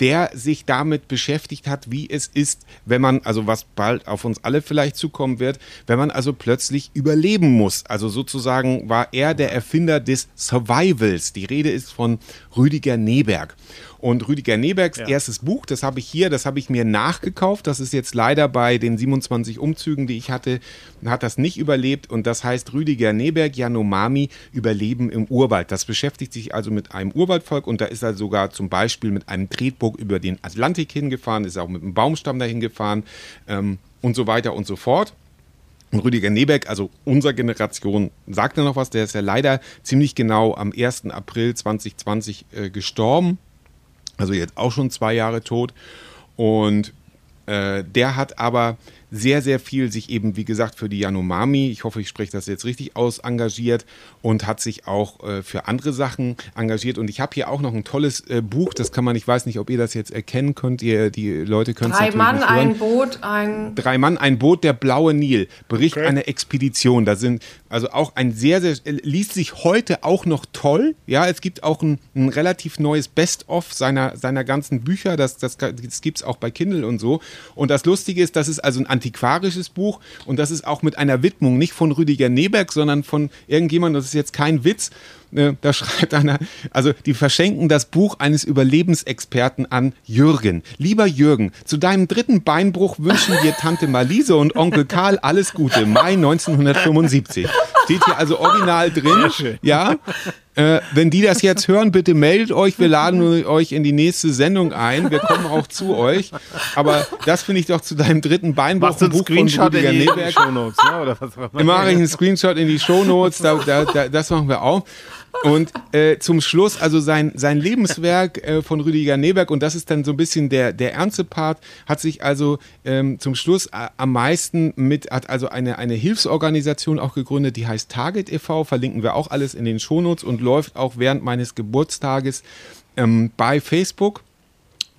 Speaker 1: der sich damit beschäftigt hat, wie es ist, wenn man, also was bald auf uns alle vielleicht zukommen wird, wenn man also plötzlich überleben muss. Also sozusagen war er der Erfinder des Survivals. Die Rede ist von Rüdiger Neberg. Und Rüdiger Nebergs erstes Buch, das habe ich hier, das habe ich mir nachgekauft. Das ist jetzt leider bei den 27 Umzügen, die ich hatte, hat das nicht überlebt. Und das heißt Rüdiger Neberg, Yanomami, Überleben im Urwald. Das beschäftigt sich also mit einem Urwaldvolk und da ist er sogar zum Beispiel mit einem Tretboot über den Atlantik hingefahren, ist auch mit einem Baumstamm dahin gefahren ähm, und so weiter und so fort. Und Rüdiger Nebeck, also unserer Generation, sagt er noch was, der ist ja leider ziemlich genau am 1. April 2020 äh, gestorben. Also jetzt auch schon zwei Jahre tot. Und Äh, der hat aber sehr, sehr viel sich eben, wie gesagt, für die Yanomami, ich hoffe, ich spreche das jetzt richtig aus, engagiert und hat sich auch äh, für andere Sachen engagiert. Und ich habe hier auch noch ein tolles äh, Buch, das kann man, ich weiß nicht, ob ihr das jetzt erkennen könnt, ihr, die Leute können es
Speaker 3: Drei Mann, ein Boot, ein.
Speaker 1: Drei Mann, ein Boot, der blaue Nil. Bericht einer Expedition. Da sind also auch ein sehr, sehr, liest sich heute auch noch toll. Ja, es gibt auch ein, ein relativ neues Best-of seiner, seiner ganzen Bücher. Das, das, das gibt es auch bei Kindle und so. Und das Lustige ist, das ist also ein antiquarisches Buch. Und das ist auch mit einer Widmung, nicht von Rüdiger Neberg, sondern von irgendjemandem, das ist jetzt kein Witz, da schreibt einer, also die verschenken das Buch eines Überlebensexperten an Jürgen. Lieber Jürgen, zu deinem dritten Beinbruch wünschen wir Tante Malise und Onkel Karl alles Gute. Mai 1975. Steht hier also original drin. Ja. Äh, wenn die das jetzt hören, bitte meldet euch. Wir laden euch in die nächste Sendung ein. Wir kommen auch zu euch. Aber das finde ich doch zu deinem dritten Beinbruch
Speaker 2: Machst du
Speaker 1: ein
Speaker 2: einen
Speaker 1: Buch
Speaker 2: Screenshot in die. Shownotes, ne? Oder was immer.
Speaker 1: machen einen Screenshot in die Shownotes, da, da, da, das machen wir auch. Und äh, zum Schluss, also sein, sein Lebenswerk äh, von Rüdiger Neberg, und das ist dann so ein bisschen der, der ernste Part, hat sich also ähm, zum Schluss äh, am meisten mit, hat also eine, eine Hilfsorganisation auch gegründet, die heißt Target e.V., verlinken wir auch alles in den Shownotes und läuft auch während meines Geburtstages ähm, bei Facebook.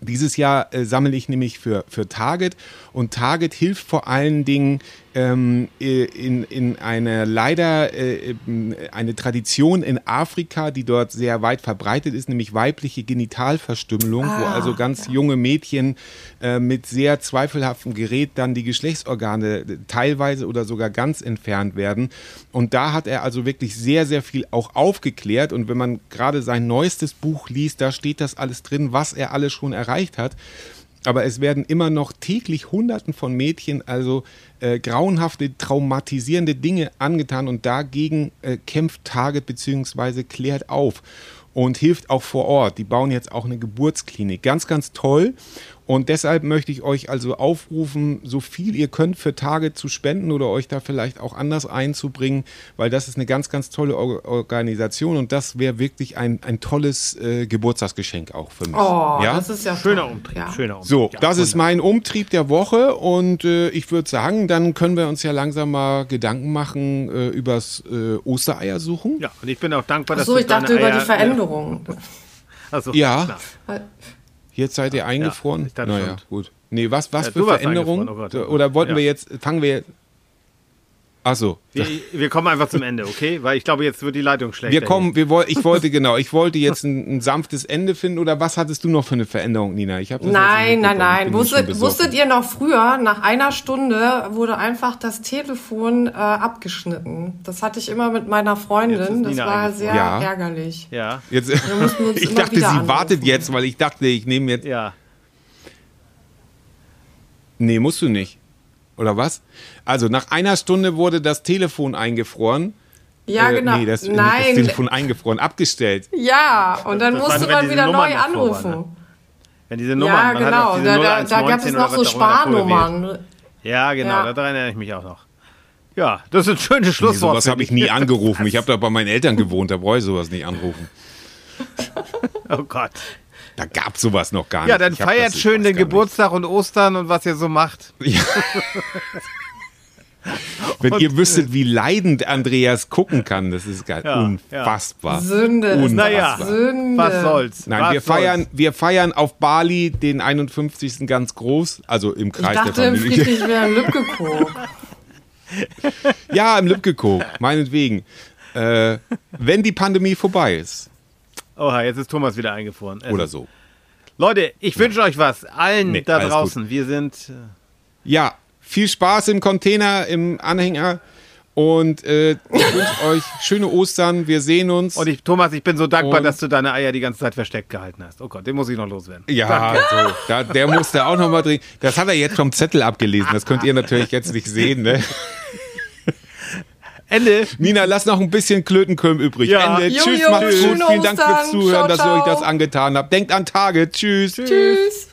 Speaker 1: Dieses Jahr äh, sammle ich nämlich für, für Target und Target hilft vor allen Dingen ähm, äh, in, in einer leider äh, eine Tradition in Afrika, die dort sehr weit verbreitet ist, nämlich weibliche Genitalverstümmelung, wo also ganz junge Mädchen äh, mit sehr zweifelhaftem Gerät dann die Geschlechtsorgane äh, teilweise oder sogar ganz entfernt werden. Und da hat er also wirklich sehr, sehr viel auch aufgeklärt. Und wenn man gerade sein neuestes Buch liest, da steht das alles drin, was er alles schon erreicht hat. Aber es werden immer noch täglich Hunderten von Mädchen also äh, grauenhafte, traumatisierende Dinge angetan und dagegen äh, kämpft Target bzw. klärt auf und hilft auch vor Ort. Die bauen jetzt auch eine Geburtsklinik. Ganz, ganz toll. Und deshalb möchte ich euch also aufrufen, so viel ihr könnt für Target zu spenden oder euch da vielleicht auch anders einzubringen, weil das ist eine ganz, ganz tolle Or Organisation und das wäre wirklich ein, ein tolles äh, Geburtstagsgeschenk auch für mich.
Speaker 3: Oh,
Speaker 1: ja?
Speaker 3: das ist ja
Speaker 2: Schöner
Speaker 3: toll.
Speaker 2: Umtrieb,
Speaker 3: Ja.
Speaker 2: schöner Umtrieb.
Speaker 1: So,
Speaker 2: Ja,
Speaker 1: das ist mein Umtrieb der Woche und äh, ich würde sagen, dann können wir uns ja langsam mal Gedanken machen äh, übers äh, Ostereier suchen.
Speaker 2: Ja, und ich bin auch dankbar, dass
Speaker 3: Achso,
Speaker 2: du
Speaker 3: ich dachte über
Speaker 2: Eier,
Speaker 3: die Veränderung.
Speaker 2: Achso,
Speaker 1: Ja.
Speaker 2: klar.
Speaker 1: Jetzt seid ihr eingefroren?
Speaker 2: dachte
Speaker 1: naja, gut. Nee, was, was
Speaker 2: Ja,
Speaker 1: für Veränderungen?
Speaker 2: oh Gott, oh Gott.
Speaker 1: Oder wollten
Speaker 2: Ja.
Speaker 1: wir jetzt, fangen wir Achso.
Speaker 2: Wir, wir kommen einfach zum Ende, okay? Weil ich glaube, jetzt wird die Leitung schlechter.
Speaker 1: Wir kommen, wir woll, ich wollte genau, ich wollte jetzt ein, ein sanftes Ende finden oder was hattest du noch für eine Veränderung, Nina? Ich hab das
Speaker 3: Nein, nein, nein. Wusstet, wusstet ihr noch früher, nach einer Stunde wurde einfach das Telefon äh, abgeschnitten. Das hatte ich immer mit meiner Freundin. Das
Speaker 2: Nina
Speaker 3: war sehr
Speaker 1: Ja.
Speaker 3: ärgerlich.
Speaker 2: Ja,
Speaker 1: Jetzt, ich dachte, sie
Speaker 3: anrufen.
Speaker 1: wartet jetzt, weil ich dachte, ich nehme jetzt.
Speaker 2: ja.
Speaker 1: Nee, musst du nicht. Oder was? Also, nach einer Stunde wurde das Telefon eingefroren.
Speaker 3: Ja,
Speaker 1: Äh,
Speaker 3: genau.
Speaker 1: Nee, das, das
Speaker 3: Nein.
Speaker 1: Telefon eingefroren, abgestellt.
Speaker 3: Ja, und dann
Speaker 2: Das
Speaker 3: musste man wieder
Speaker 2: Nummern
Speaker 3: neu anrufen.
Speaker 2: waren, ne? Wenn diese Nummer,
Speaker 3: Ja, genau. Da, da, da gab
Speaker 2: 0119
Speaker 3: es noch so. Sparnummern.
Speaker 2: Ja, genau,
Speaker 3: Ja.
Speaker 2: daran erinnere ich mich auch noch. Ja, das ist ein schönes
Speaker 1: Nee,
Speaker 2: Schlusswort.
Speaker 1: sowas habe ich nie angerufen. Ich habe da bei meinen Eltern gewohnt, da brauche ich sowas nicht anrufen.
Speaker 2: Oh Gott.
Speaker 1: Da gab sowas noch gar nicht.
Speaker 2: Ja, dann
Speaker 1: Ich
Speaker 2: feiert
Speaker 1: ich
Speaker 2: schön den Geburtstag und Ostern und was ihr so macht.
Speaker 1: nicht. Ja. Wenn ihr wüsstet, wie leidend Andreas gucken kann, das ist geil.
Speaker 2: Ja,
Speaker 1: Unfassbar.
Speaker 3: Sünde.
Speaker 1: Unfassbar.
Speaker 2: Naja,
Speaker 3: Sünde.
Speaker 2: was soll's.
Speaker 1: Nein,
Speaker 2: was
Speaker 1: wir feiern,
Speaker 2: soll's.
Speaker 1: wir feiern auf Bali den 51. ganz groß, also im
Speaker 3: Ich
Speaker 1: Kreis
Speaker 3: dachte,
Speaker 1: der
Speaker 3: im
Speaker 1: Familie.
Speaker 3: Friedrich wäre ein Lübkekog.
Speaker 1: Ja, im Lübkekog, meinetwegen. Äh, wenn die Pandemie vorbei ist.
Speaker 2: Oha, jetzt ist Thomas wieder eingefroren. Also,
Speaker 1: Oder so.
Speaker 2: Leute, ich wünsche euch was. Allen
Speaker 1: Nee,
Speaker 2: da draußen. Wir sind. äh,
Speaker 1: Ja, viel Spaß im Container, im Anhänger. Und äh, ich wünsche euch schöne Ostern. Wir sehen uns.
Speaker 2: Und ich, Thomas, ich bin so dankbar,
Speaker 1: Und-
Speaker 2: dass du deine Eier die ganze Zeit versteckt gehalten hast. Oh Gott, den muss ich noch loswerden.
Speaker 1: ja, so, da, der musste auch nochmal drehen. Das hat er jetzt vom Zettel abgelesen. Das könnt ihr natürlich jetzt nicht sehen. Ne?
Speaker 2: Ende.
Speaker 1: Nina, lass noch ein bisschen Klötenköln übrig.
Speaker 2: Ja.
Speaker 1: Ende.
Speaker 3: Jo,
Speaker 1: Tschüss,
Speaker 3: jo,
Speaker 1: macht's gut. Vielen Dank fürs. Zuhören,
Speaker 3: Ciao,
Speaker 1: dass ihr euch das angetan habt. Denkt an Tage. Tschüss.
Speaker 3: Tschüss.